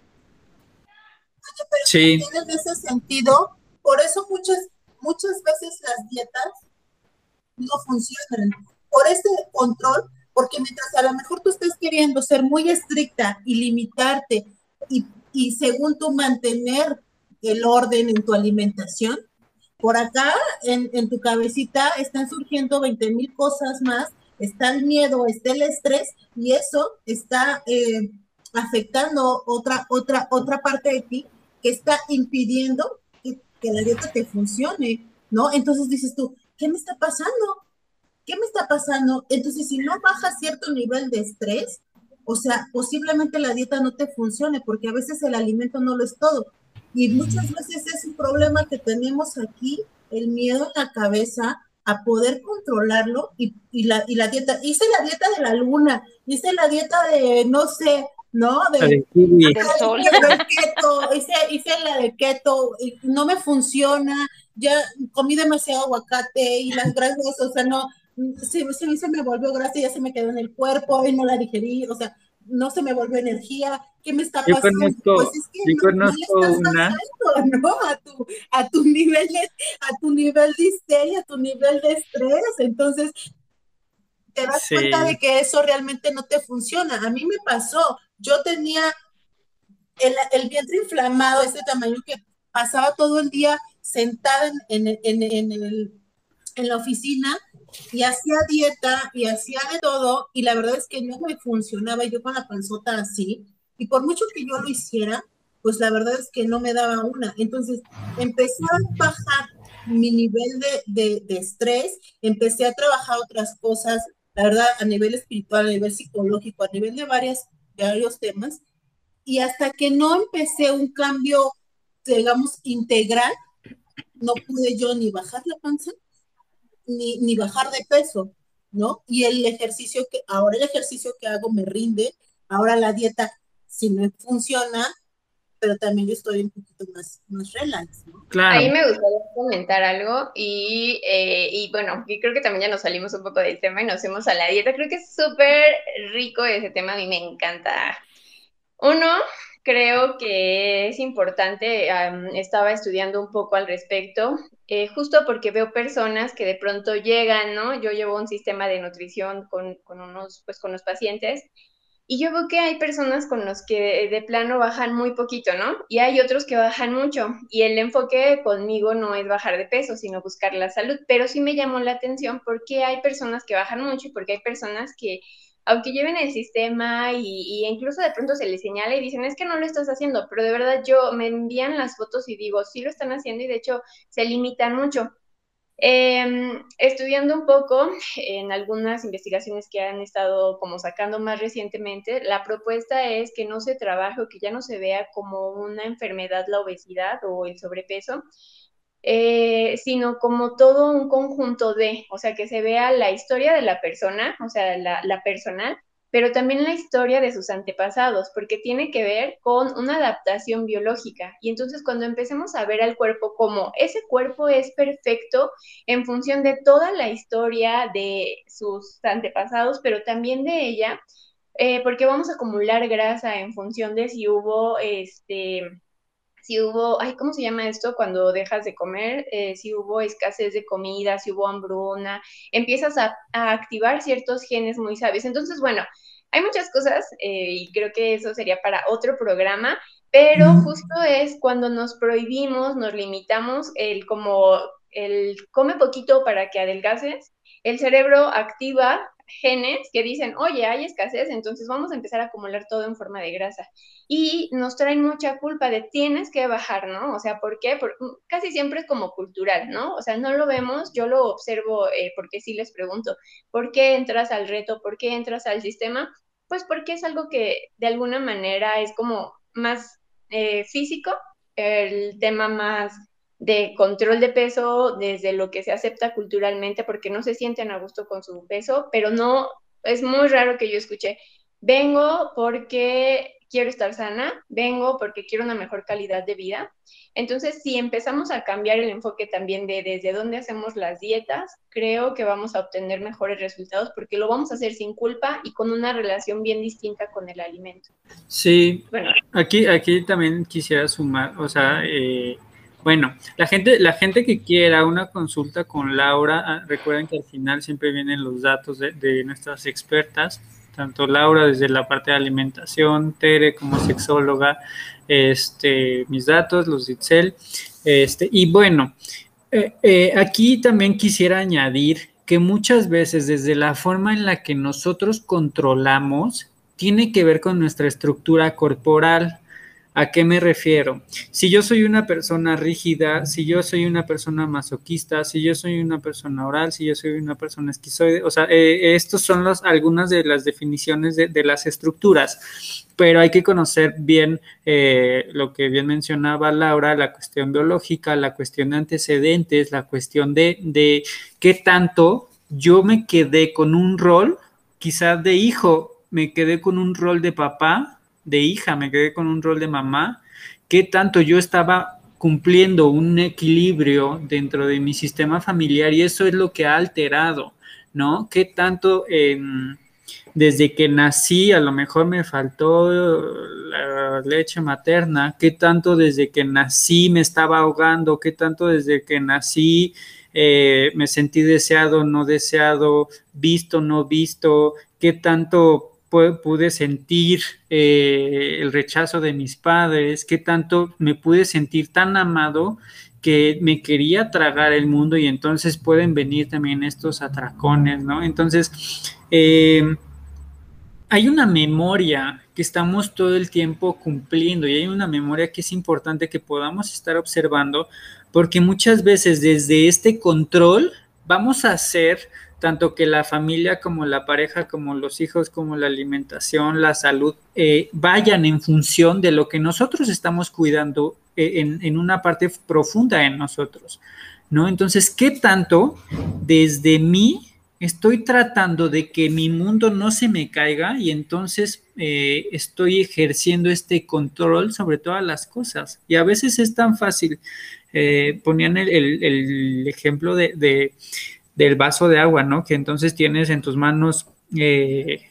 sí. En ese sentido, por eso muchas, muchas veces las dietas no funcionan. Por ese control, porque mientras a lo mejor tú estés queriendo ser muy estricta y limitarte y, y según tú mantener el orden en tu alimentación, por acá en, en tu cabecita están surgiendo 20 mil cosas más, está el miedo, está el estrés y eso está eh, afectando otra, otra, otra parte de ti que está impidiendo que, la dieta te funcione, ¿no? Entonces dices tú, ¿qué me está pasando? ¿Qué me está pasando? Entonces, si no baja cierto nivel de estrés, o sea, posiblemente la dieta no te funcione porque a veces el alimento no lo es todo. Y muchas veces es un problema que tenemos aquí, el miedo en la cabeza a poder controlarlo y, y, la, y la dieta. Hice la dieta de la luna, hice la dieta de, no sé, ¿no? De, de, sol. keto, hice, hice la de keto, y no me funciona, ya comí demasiado aguacate y las grasas, o sea, no, sí, sí, se me volvió grasa, ya se me quedó en el cuerpo y no la digerí, o sea, no se me volvió energía, ¿qué me está pasando? Conozco, pues es que no, no, le estás una... ¿no? A tu, a tu nivel de, a tu nivel de histeria, a tu nivel de estrés, entonces te das sí. cuenta de que eso realmente no te funciona. A mí me pasó, yo tenía el, vientre inflamado, ese tamaño que pasaba todo el día sentada en, la oficina y hacía dieta y hacía de todo y la verdad es que no me funcionaba yo con la panzota así y por mucho que yo lo hiciera, pues la verdad es que no me daba una. Entonces empecé a bajar mi nivel de, de, estrés, empecé a trabajar otras cosas, la verdad, a nivel espiritual, a nivel psicológico, a nivel de, varias, varios temas, y hasta que no empecé un cambio, digamos, integral, no pude yo ni bajar la panza, ni, ni bajar de peso, ¿no? Y el ejercicio que, ahora el ejercicio que hago me rinde, ahora la dieta, si me funciona, pero también yo estoy un poquito más, más relax, ¿no? Claro. Ahí me gustaría comentar algo y, eh, y bueno, y creo que también ya nos salimos un poco del tema y nos fuimos a la dieta. Creo que es súper rico ese tema, a mí me encanta. Uno, creo que es importante, um, estaba estudiando un poco al respecto, eh, justo porque veo personas que de pronto llegan, ¿no? Yo llevo un sistema de nutrición con, con, unos, pues con los pacientes y yo veo que hay personas con los que de plano bajan muy poquito, ¿no? Y hay otros que bajan mucho. Y el enfoque conmigo no es bajar de peso, sino buscar la salud. Pero sí me llamó la atención porque hay personas que bajan mucho y porque hay personas que aunque lleven el sistema y, incluso de pronto se les señala y dicen, es que no lo estás haciendo, pero de verdad yo me envían las fotos y digo, sí lo están haciendo y de hecho se limitan mucho. Eh, estudiando un poco en algunas investigaciones que han estado como sacando más recientemente, la propuesta es que no se trabaje o que ya no se vea como una enfermedad la obesidad o el sobrepeso, eh, sino como todo un conjunto de, o sea, que se vea la historia de la persona, o sea, la, la personal, pero también la historia de sus antepasados, porque tiene que ver con una adaptación biológica. Y entonces cuando empecemos a ver al cuerpo como ese cuerpo es perfecto en función de toda la historia de sus antepasados, pero también de ella, eh, porque vamos a acumular grasa en función de si hubo este si hubo, ay, ¿cómo se llama esto? Cuando dejas de comer, eh, si hubo escasez de comida, si hubo hambruna, empiezas a, a activar ciertos genes muy sabios. Entonces, bueno, hay muchas cosas eh, y creo que eso sería para otro programa, pero justo es cuando nos prohibimos, nos limitamos el como el come poquito para que adelgaces, el cerebro activa genes que dicen, oye, hay escasez, entonces vamos a empezar a acumular todo en forma de grasa. Y nos traen mucha culpa de tienes que bajar, ¿no? O sea, ¿por qué? Casi siempre es como cultural, ¿no? O sea, no lo vemos, yo lo observo eh, porque sí les pregunto, ¿por qué entras al reto? ¿Por qué entras al sistema? Pues porque es algo que de alguna manera es como más eh, físico, el tema más de control de peso desde lo que se acepta culturalmente porque no se sienten a gusto con su peso, pero no, es muy raro que yo escuche, vengo porque quiero estar sana, vengo porque quiero una mejor calidad de vida. Entonces, si empezamos a cambiar el enfoque también de desde dónde hacemos las dietas, creo que vamos a obtener mejores resultados porque lo vamos a hacer sin culpa y con una relación bien distinta con el alimento. Sí, bueno. aquí, aquí también quisiera sumar, o sea, eh, bueno, la gente, la gente que quiera una consulta con Laura, ah, recuerden que al final siempre vienen los datos de, de, nuestras expertas, tanto Laura desde la parte de alimentación, Tere como sexóloga, este, mis datos, los de este, y bueno, Eh, eh, aquí también quisiera añadir que muchas veces desde la forma en la que nosotros controlamos tiene que ver con nuestra estructura corporal. ¿A qué me refiero? Si yo soy una persona rígida, si yo soy una persona masoquista, si yo soy una persona oral, si yo soy una persona esquizoide, o sea, eh, estos son los, algunas de las definiciones de, de, las estructuras, pero hay que conocer bien eh, lo que bien mencionaba Laura, la cuestión biológica, la cuestión de antecedentes, la cuestión de, de qué tanto yo me quedé con un rol, quizás de hijo, me quedé con un rol de papá, de hija, me quedé con un rol de mamá, qué tanto yo estaba cumpliendo un equilibrio dentro de mi sistema familiar y eso es lo que ha alterado, ¿no? ¿Qué tanto desde que nací a lo mejor me faltó la leche materna? ¿Qué tanto desde que nací me estaba ahogando? ¿Qué tanto desde que nací eh, me sentí deseado, no deseado, visto, no visto? ¿Qué tanto pude sentir eh, el rechazo de mis padres, qué tanto me pude sentir tan amado que me quería tragar el mundo y entonces pueden venir también estos atracones, ¿no? Entonces, eh, hay una memoria que estamos todo el tiempo cumpliendo y hay una memoria que es importante que podamos estar observando porque muchas veces desde este control vamos a hacer tanto que la familia como la pareja, como los hijos, como la alimentación, la salud, eh, vayan en función de lo que nosotros estamos cuidando eh, en, en, una parte profunda en nosotros, ¿no? Entonces, ¿qué tanto desde mí estoy tratando de que mi mundo no se me caiga y entonces eh, estoy ejerciendo este control sobre todas las cosas? Y a veces es tan fácil. ponían el, el, ejemplo de del vaso de agua, ¿no? Que entonces tienes en tus manos eh,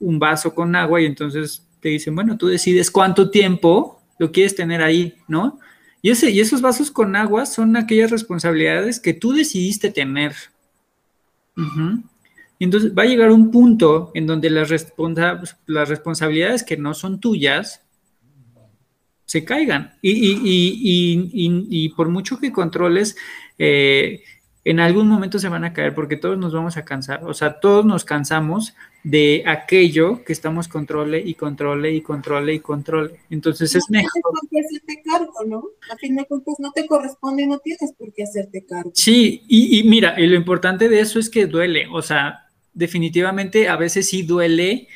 un vaso con agua y entonces te dicen, bueno, tú decides cuánto tiempo lo quieres tener ahí, ¿no? Y, ese, y esos vasos con agua son aquellas responsabilidades que tú decidiste tener. Y entonces va a llegar un punto en donde las, las responsabilidades que no son tuyas se caigan. Y por mucho que controles, eh, en algún momento se van a caer porque todos nos vamos a cansar, o sea, todos nos cansamos de aquello que estamos controle y controle y controle y controle. Entonces es mejor. No tienes por qué hacerte cargo, ¿no? A fin de cuentas no te corresponde, no tienes por qué hacerte cargo. Sí, y, y mira, y lo importante de eso es que duele, o sea, definitivamente a veces sí duele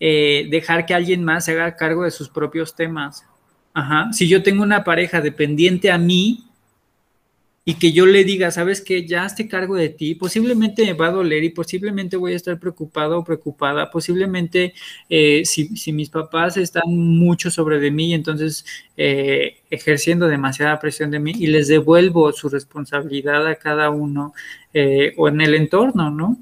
eh, dejar que alguien más se haga cargo de sus propios temas. Ajá. Si yo tengo una pareja dependiente a mí, y que yo le diga, sabes que ya esté cargo de ti, posiblemente me va a doler y posiblemente voy a estar preocupado o preocupada, posiblemente eh, si, si, mis papás están mucho sobre de mí, entonces eh, ejerciendo demasiada presión de mí y les devuelvo su responsabilidad a cada uno eh, o en el entorno, ¿no?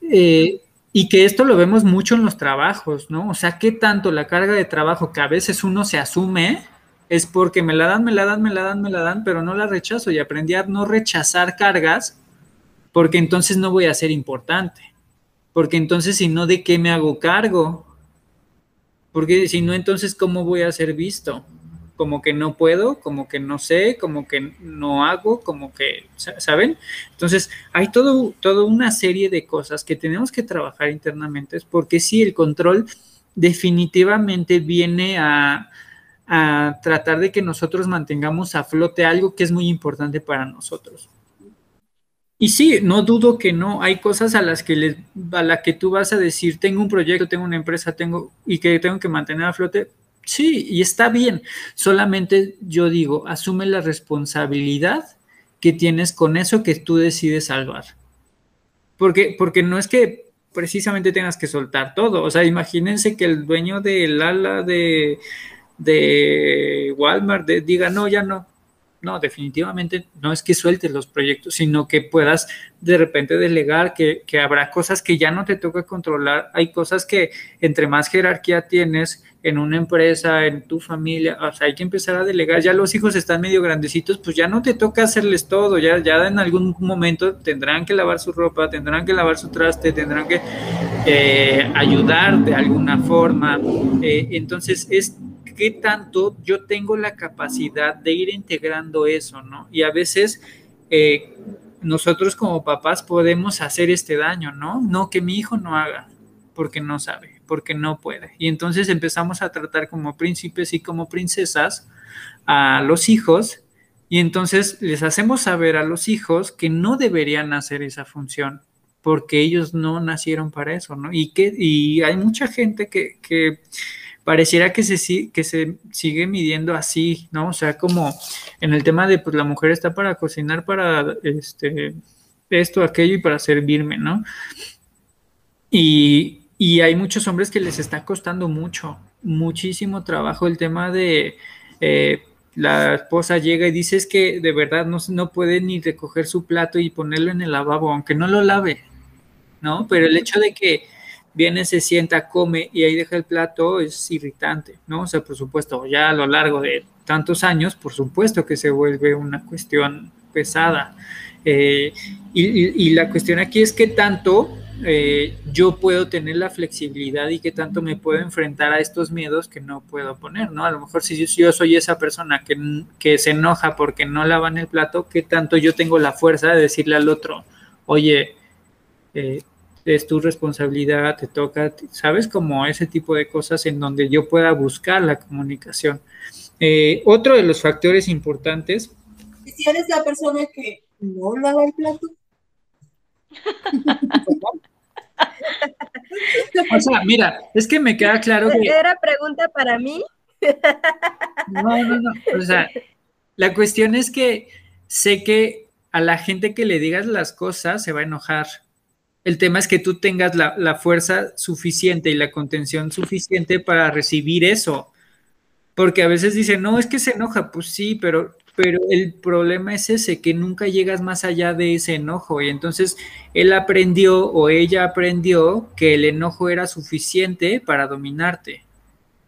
Eh, y que esto lo vemos mucho en los trabajos, ¿no? O sea, ¿qué tanto la carga de trabajo que a veces uno se asume? Es porque me la dan, me la dan, me la dan, me la dan, pero no la rechazo y aprendí a no rechazar cargas porque entonces no voy a ser importante. Porque entonces si no, ¿de qué me hago cargo? Porque si no, entonces ¿cómo voy a ser visto? Como que no puedo, como que no sé, como que no hago, como que, ¿saben? Entonces hay todo, toda una serie de cosas que tenemos que trabajar internamente, porque sí, el control definitivamente viene a, a tratar de que nosotros mantengamos a flote algo que es muy importante para nosotros. Y sí, no dudo que no, hay cosas a las que les, a la que tú vas a decir, tengo un proyecto, tengo una empresa, tengo y que tengo que mantener a flote. Sí, y está bien. Solamente yo digo, asume la responsabilidad que tienes con eso que tú decides salvar. Porque, porque no es que precisamente tengas que soltar todo. O sea, imagínense que el dueño del ala de, de Walmart diga, no, ya no. No, definitivamente no es que sueltes los proyectos, sino que puedas de repente delegar, que, que habrá cosas que ya no te toca controlar. Hay cosas que entre más jerarquía tienes en una empresa, en tu familia, o sea, hay que empezar a delegar. Ya los hijos están medio grandecitos, pues ya no te toca hacerles todo, ya, ya en algún momento tendrán que lavar su ropa, tendrán que lavar su traste, tendrán que eh, ayudar de alguna forma. Eh, entonces, es qué tanto yo tengo la capacidad de ir integrando eso, ¿no? Y a veces eh, nosotros como papás podemos hacer este daño, ¿no? No que mi hijo no haga, porque no sabe, porque no puede. Y entonces empezamos a tratar como príncipes y como princesas a los hijos y entonces les hacemos saber a los hijos que no deberían hacer esa función porque ellos no nacieron para eso, ¿no? Y que y hay mucha gente que, que pareciera que se, que se sigue midiendo así, ¿no? O sea, como en el tema de, pues la mujer está para cocinar, para este, esto, aquello y para servirme, ¿no? Y, hay muchos hombres que les está costando mucho, muchísimo trabajo el tema de... Eh, la esposa llega y dice que de verdad no, no puede ni recoger su plato y ponerlo en el lavabo, aunque no lo lave, ¿no? Pero el hecho de que viene, se sienta, come y ahí deja el plato, es irritante, ¿no? O sea, por supuesto, ya a lo largo de tantos años, por supuesto que se vuelve una cuestión pesada. Eh, y, la cuestión aquí es que tanto eh, yo puedo tener la flexibilidad y que tanto me puedo enfrentar a estos miedos que no puedo poner, ¿no? A lo mejor si yo, soy esa persona que, que, se enoja porque no lavan el plato, ¿qué tanto yo tengo la fuerza de decirle al otro, oye, eh, es tu responsabilidad, te toca, ¿sabes? Como ese tipo de cosas en donde yo pueda buscar la comunicación. Eh, otro de los factores importantes. Si eres la persona que no lava el plato. o sea, mira, es que me queda claro que... ¿Era pregunta para mí? no, no, no. O sea, la cuestión es que sé que a la gente que le digas las cosas se va a enojar el tema es que tú tengas la, fuerza suficiente y la contención suficiente para recibir eso. Porque a veces dicen, no, es que se enoja. Pues sí, pero, pero el problema es ese, que nunca llegas más allá de ese enojo. Y entonces él aprendió o ella aprendió que el enojo era suficiente para dominarte.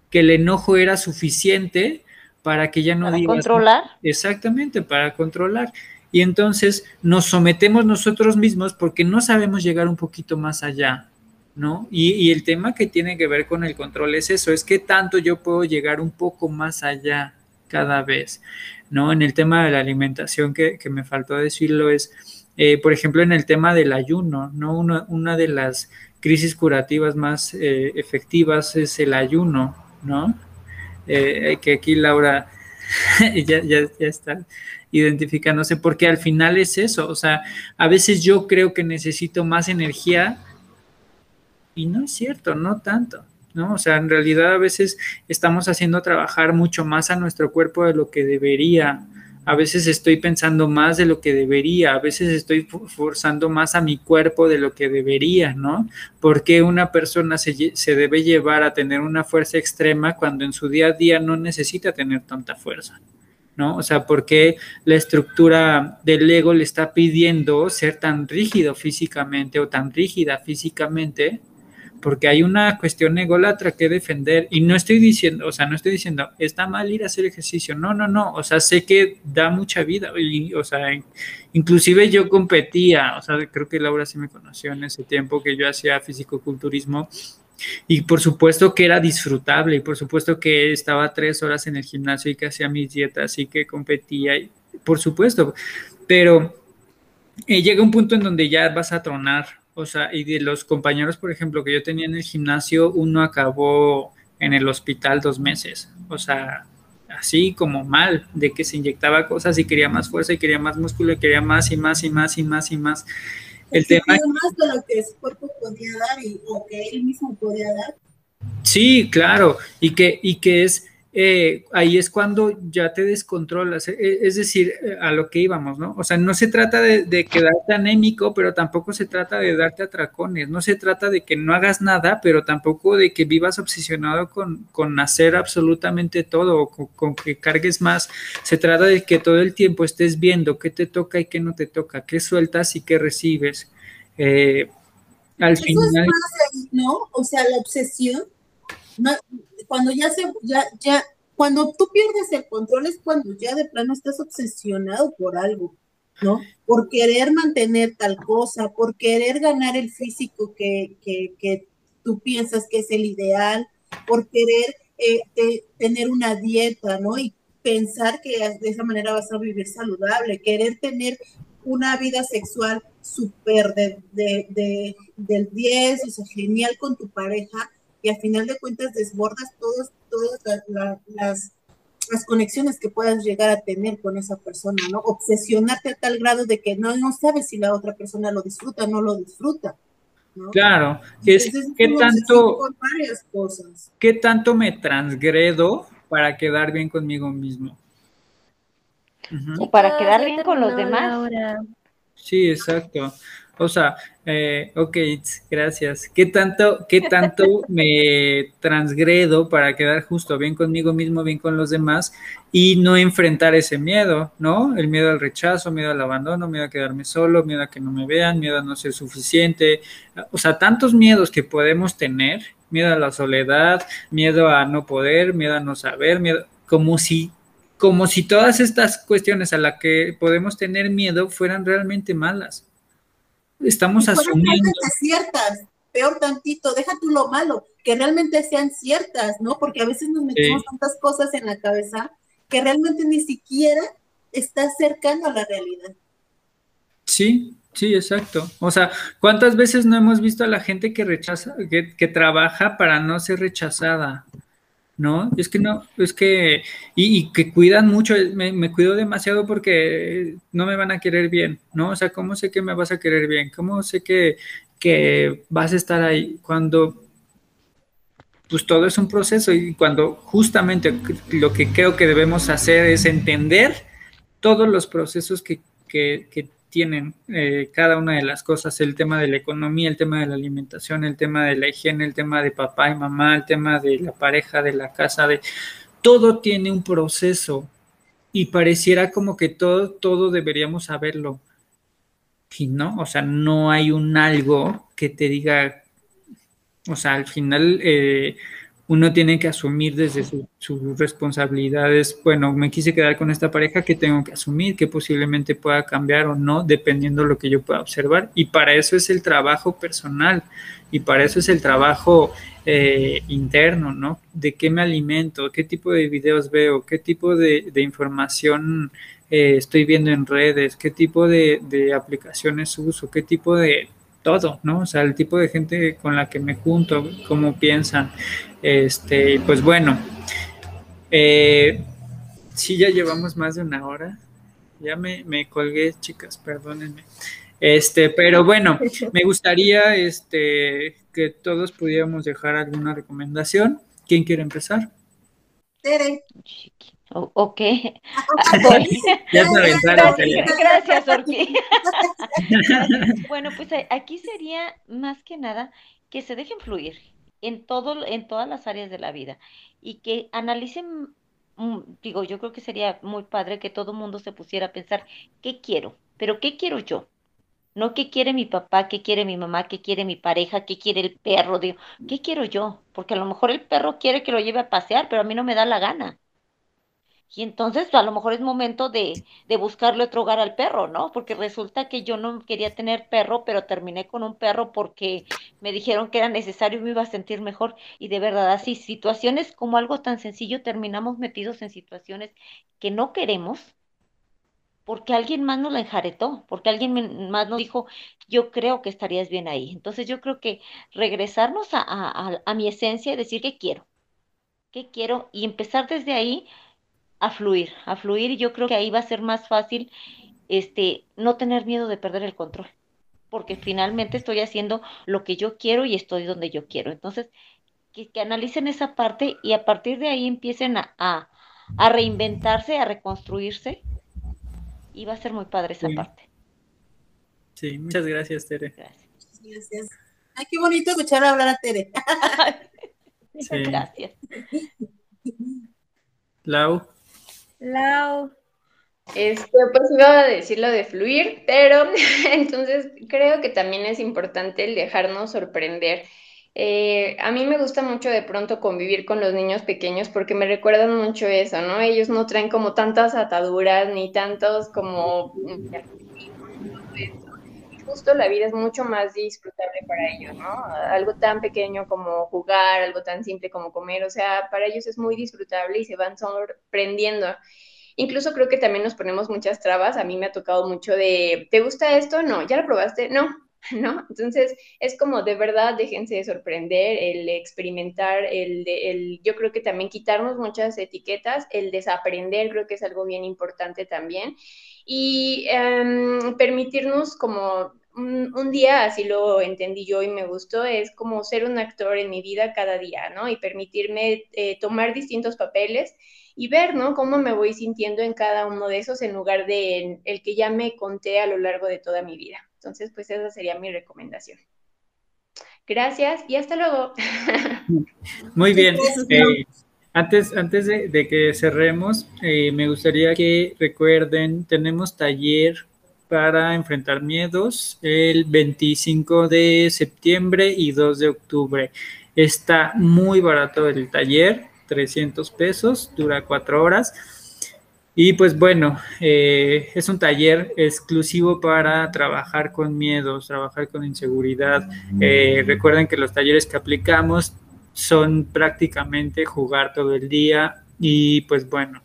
Que el enojo era suficiente para que ya no ¿Para controlar? Exactamente, para controlar y entonces nos sometemos nosotros mismos porque no sabemos llegar un poquito más allá, ¿no? Y, el tema que tiene que ver con el control es eso, es que tanto yo puedo llegar un poco más allá cada vez, ¿no? En el tema de la alimentación que, me faltó decirlo es, eh, por ejemplo, en el tema del ayuno, ¿no? Una, de las crisis curativas más eh, efectivas es el ayuno, ¿no? Eh, que aquí Laura ya, ya, ya está identificándose, porque al final es eso, o sea, a veces yo creo que necesito más energía y no es cierto, no tanto, ¿no? O sea, en realidad a veces estamos haciendo trabajar mucho más a nuestro cuerpo de lo que debería. A veces estoy pensando más de lo que debería, a veces estoy forzando más a mi cuerpo de lo que debería, ¿no? Porque una persona se, se, debe llevar a tener una fuerza extrema cuando en su día a día no necesita tener tanta fuerza? ¿No? O sea, ¿por qué la estructura del ego le está pidiendo ser tan rígido físicamente o tan rígida físicamente? Porque hay una cuestión ególatra que defender y no estoy diciendo, o sea, no estoy diciendo, está mal ir a hacer ejercicio, no, no, no, o sea, sé que da mucha vida, y, o sea, inclusive yo competía, o sea, creo que Laura sí me conoció en ese tiempo que yo hacía fisicoculturismo y por supuesto que era disfrutable y por supuesto que estaba tres horas en el gimnasio y que hacía mis dietas y que competía, por supuesto, pero eh, llega un punto en donde ya vas a tronar, o sea, y de los compañeros, por ejemplo, que yo tenía en el gimnasio, uno acabó en el hospital dos meses, o sea, así como mal, de que se inyectaba cosas y quería más fuerza y quería más músculo y quería más y más y más y más y más. El tema más de lo que su cuerpo podía dar y, o que él mismo podía dar. Sí, claro, y que, y que es eh, ahí es cuando ya te descontrolas, eh, eh, es decir, a lo que íbamos, ¿no? O sea, no se trata de, quedarte anémico, pero tampoco se trata de darte atracones, no se trata de que no hagas nada, pero tampoco de que vivas obsesionado con, con hacer absolutamente todo, con, con, que cargues más, se trata de que todo el tiempo estés viendo qué te toca y qué no te toca, qué sueltas y qué recibes. al final... ¿no? O sea, la obsesión cuando ya se, ya, ya, cuando tú pierdes el control es cuando ya de plano estás obsesionado por algo, ¿no? Por querer mantener tal cosa, por querer ganar el físico que, que, que tú piensas que es el ideal, por querer eh, tener una dieta, ¿no? Y pensar que de esa manera vas a vivir saludable, querer tener una vida sexual súper de, de, del 10, o sea, genial con tu pareja, y al final de cuentas desbordas todos, todas las, las conexiones que puedas llegar a tener con esa persona, ¿no? Obsesionarte a tal grado de que no, no sabes si la otra persona lo disfruta o no lo disfruta. Claro, es que tanto, ¿qué tanto me transgredo para quedar bien conmigo mismo? O para quedar bien con los demás. Sí, exacto. O sea, eh, ok, gracias. ¿Qué tanto, qué tanto me transgredo para quedar justo bien conmigo mismo, bien con los demás y no enfrentar ese miedo, ¿no? El miedo al rechazo, miedo al abandono, miedo a quedarme solo, miedo a que no me vean, miedo a no ser suficiente. O sea, tantos miedos que podemos tener, miedo a la soledad, miedo a no poder, miedo a no saber, miedo, como si como si todas estas cuestiones a las que podemos tener miedo fueran realmente malas estamos asumiendo. ciertas, peor tantito, deja tú lo malo, que realmente sean ciertas, ¿no? Porque a veces nos metemos tantas cosas en la cabeza que realmente ni siquiera está cercano a la realidad. Sí, sí, exacto. O sea, ¿cuántas veces no hemos visto a la gente que rechaza, que, que trabaja para no ser rechazada? ¿No? Es que no, es que, y, que cuidan mucho, me, me, cuido demasiado porque no me van a querer bien, ¿no? O sea, ¿cómo sé que me vas a querer bien? ¿Cómo sé que, que vas a estar ahí cuando, pues todo es un proceso y cuando justamente lo que creo que debemos hacer es entender todos los procesos que, que, que tienen eh, cada una de las cosas, el tema de la economía, el tema de la alimentación, el tema de la higiene, el tema de papá y mamá, el tema de la pareja, de la casa, de todo tiene un proceso y pareciera como que todo, todo deberíamos saberlo. Y no, o sea, no hay un algo que te diga, o sea, al final eh, uno tiene que asumir desde sus responsabilidades, bueno, me quise quedar con esta pareja que tengo que asumir, que posiblemente pueda cambiar o no, dependiendo de lo que yo pueda observar. Y para eso es el trabajo personal y para eso es el trabajo eh, interno, ¿no? De qué me alimento, qué tipo de videos veo, qué tipo de, información eh, estoy viendo en redes, qué tipo de, de aplicaciones uso, qué tipo de todo, ¿no? O sea, el tipo de gente con la que me junto, cómo piensan, este, pues bueno, eh, sí, ya llevamos más de una hora. Ya me, me, colgué, chicas, perdónenme. Este, pero bueno, me gustaría este, que todos pudiéramos dejar alguna recomendación. ¿Quién quiere empezar? Tere. Ok. ya Gracias, Orki. bueno, pues eh, aquí sería más que nada que se dejen fluir, en, todo, en todas las áreas de la vida y que analicen, mm, digo, yo creo que sería muy padre que todo el mundo se pusiera a pensar, ¿qué quiero? Pero ¿qué quiero yo? No qué quiere mi papá, qué quiere mi mamá, qué quiere mi pareja, qué quiere el perro, digo, ¿qué quiero yo? Porque a lo mejor el perro quiere que lo lleve a pasear, pero a mí no me da la gana. Y entonces a lo mejor es momento de, de, buscarle otro hogar al perro, ¿no? Porque resulta que yo no quería tener perro, pero terminé con un perro porque me dijeron que era necesario y me iba a sentir mejor. Y de verdad, así, situaciones como algo tan sencillo, terminamos metidos en situaciones que no queremos porque alguien más nos la enjaretó, porque alguien más nos dijo, yo creo que estarías bien ahí. Entonces yo creo que regresarnos a, a, a mi esencia y decir qué quiero, qué quiero y empezar desde ahí a fluir, a fluir y yo creo que ahí va a ser más fácil este no tener miedo de perder el control, porque finalmente estoy haciendo lo que yo quiero y estoy donde yo quiero. Entonces, que, analicen esa parte y a partir de ahí empiecen a, a, reinventarse, a reconstruirse y va a ser muy padre esa parte. Sí, muchas gracias, Tere. Gracias. Ay, qué bonito escuchar hablar a Tere. Gracias. Lau. Lau. Este, pues iba a decir lo de fluir, pero entonces creo que también es importante el dejarnos sorprender. Eh, a mí me gusta mucho de pronto convivir con los niños pequeños porque me recuerdan mucho eso, ¿no? Ellos no traen como tantas ataduras ni tantos como justo la vida es mucho más disfrutable para ellos, ¿no? Algo tan pequeño como jugar, algo tan simple como comer, o sea, para ellos es muy disfrutable y se van sorprendiendo. Incluso creo que también nos ponemos muchas trabas. A mí me ha tocado mucho de, ¿te gusta esto? No, ¿ya lo probaste? No, ¿no? Entonces, es como de verdad, déjense de sorprender, el experimentar, el, el, yo creo que también quitarnos muchas etiquetas, el desaprender creo que es algo bien importante también, y em, permitirnos como un, día, así lo entendí yo y me gustó, es como ser un actor en mi vida cada día, ¿no? Y permitirme eh, tomar distintos papeles y ver, ¿no? Cómo me voy sintiendo en cada uno de esos en lugar de el que ya me conté a lo largo de toda mi vida. Entonces, pues esa sería mi recomendación. Gracias y hasta luego. Muy bien. Eh, antes, antes de, que cerremos, eh, me gustaría que recuerden, tenemos taller para enfrentar miedos el 25 de septiembre y 2 de octubre. Está muy barato el taller, 300 pesos, dura cuatro horas. Y pues bueno, eh, es un taller exclusivo para trabajar con miedos, trabajar con inseguridad. Eh, recuerden que los talleres que aplicamos son prácticamente jugar todo el día y pues bueno,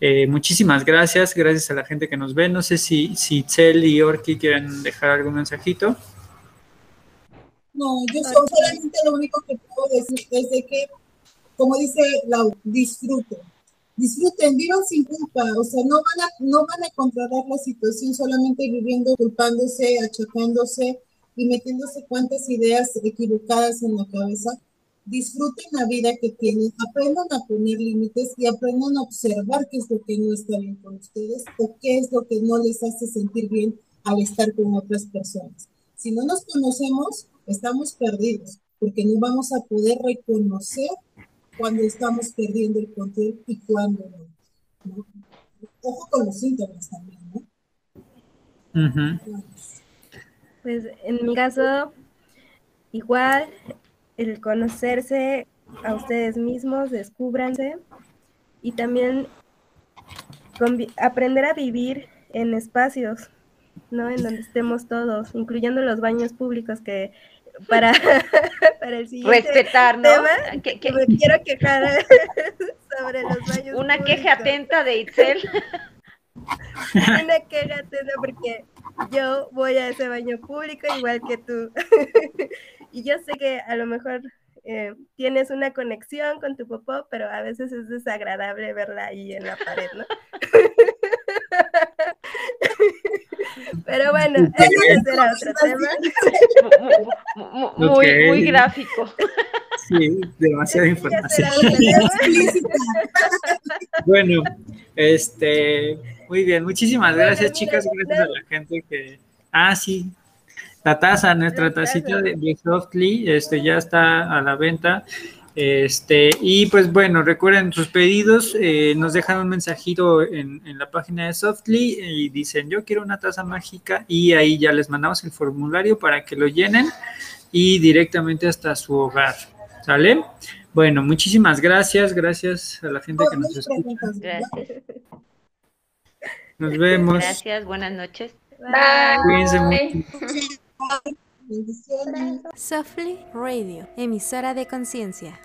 eh, muchísimas gracias, gracias a la gente que nos ve. No sé si, si Cel y Orki quieren dejar algún mensajito. No, yo solamente lo único que puedo decir es de que, como dice Lau, disfruten disfruten, vivan sin culpa, o sea, no van a, no van a controlar la situación solamente viviendo culpándose, achacándose y metiéndose cuantas ideas equivocadas en la cabeza. Disfruten la vida que tienen, aprendan a poner límites y aprendan a observar qué es lo que no está bien con ustedes o qué es lo que no les hace sentir bien al estar con otras personas. Si no nos conocemos, estamos perdidos, porque no vamos a poder reconocer cuando estamos perdiendo el control y cuando no. Ojo con los síntomas también, ¿no? Pues en mi caso, igual el conocerse a ustedes mismos, descúbranse y también aprender a vivir en espacios, ¿no? En donde estemos todos, incluyendo los baños públicos que para, para el siguiente Respetar, ¿no? tema, que, me quiero quejar sobre los baños Una queja atenta de Itzel. Una queja atenta porque yo voy a ese baño público igual que tú. Y yo sé que a lo mejor eh, tienes una conexión con tu popó, pero a veces es desagradable verla ahí en la pared, ¿no? Pero bueno, ese será otro tema. Muy, muy gráfico. Sí, demasiada información. bueno, este, muy bien, muchísimas gracias, chicas, gracias a la gente que. Ah, sí, la taza, nuestra tacita de, de Softly, este ya está a la venta. Este, y pues bueno, recuerden sus pedidos, eh, nos dejan un mensajito en, la página de Softly y dicen yo quiero una taza mágica y ahí ya les mandamos el formulario para que lo llenen y directamente hasta su hogar. ¿Sale? Bueno, muchísimas gracias, gracias a la gente que nos escucha. Gracias. Nos vemos. Gracias, buenas noches. Bye. Cuídense mucho. Softly Radio, emisora de conciencia.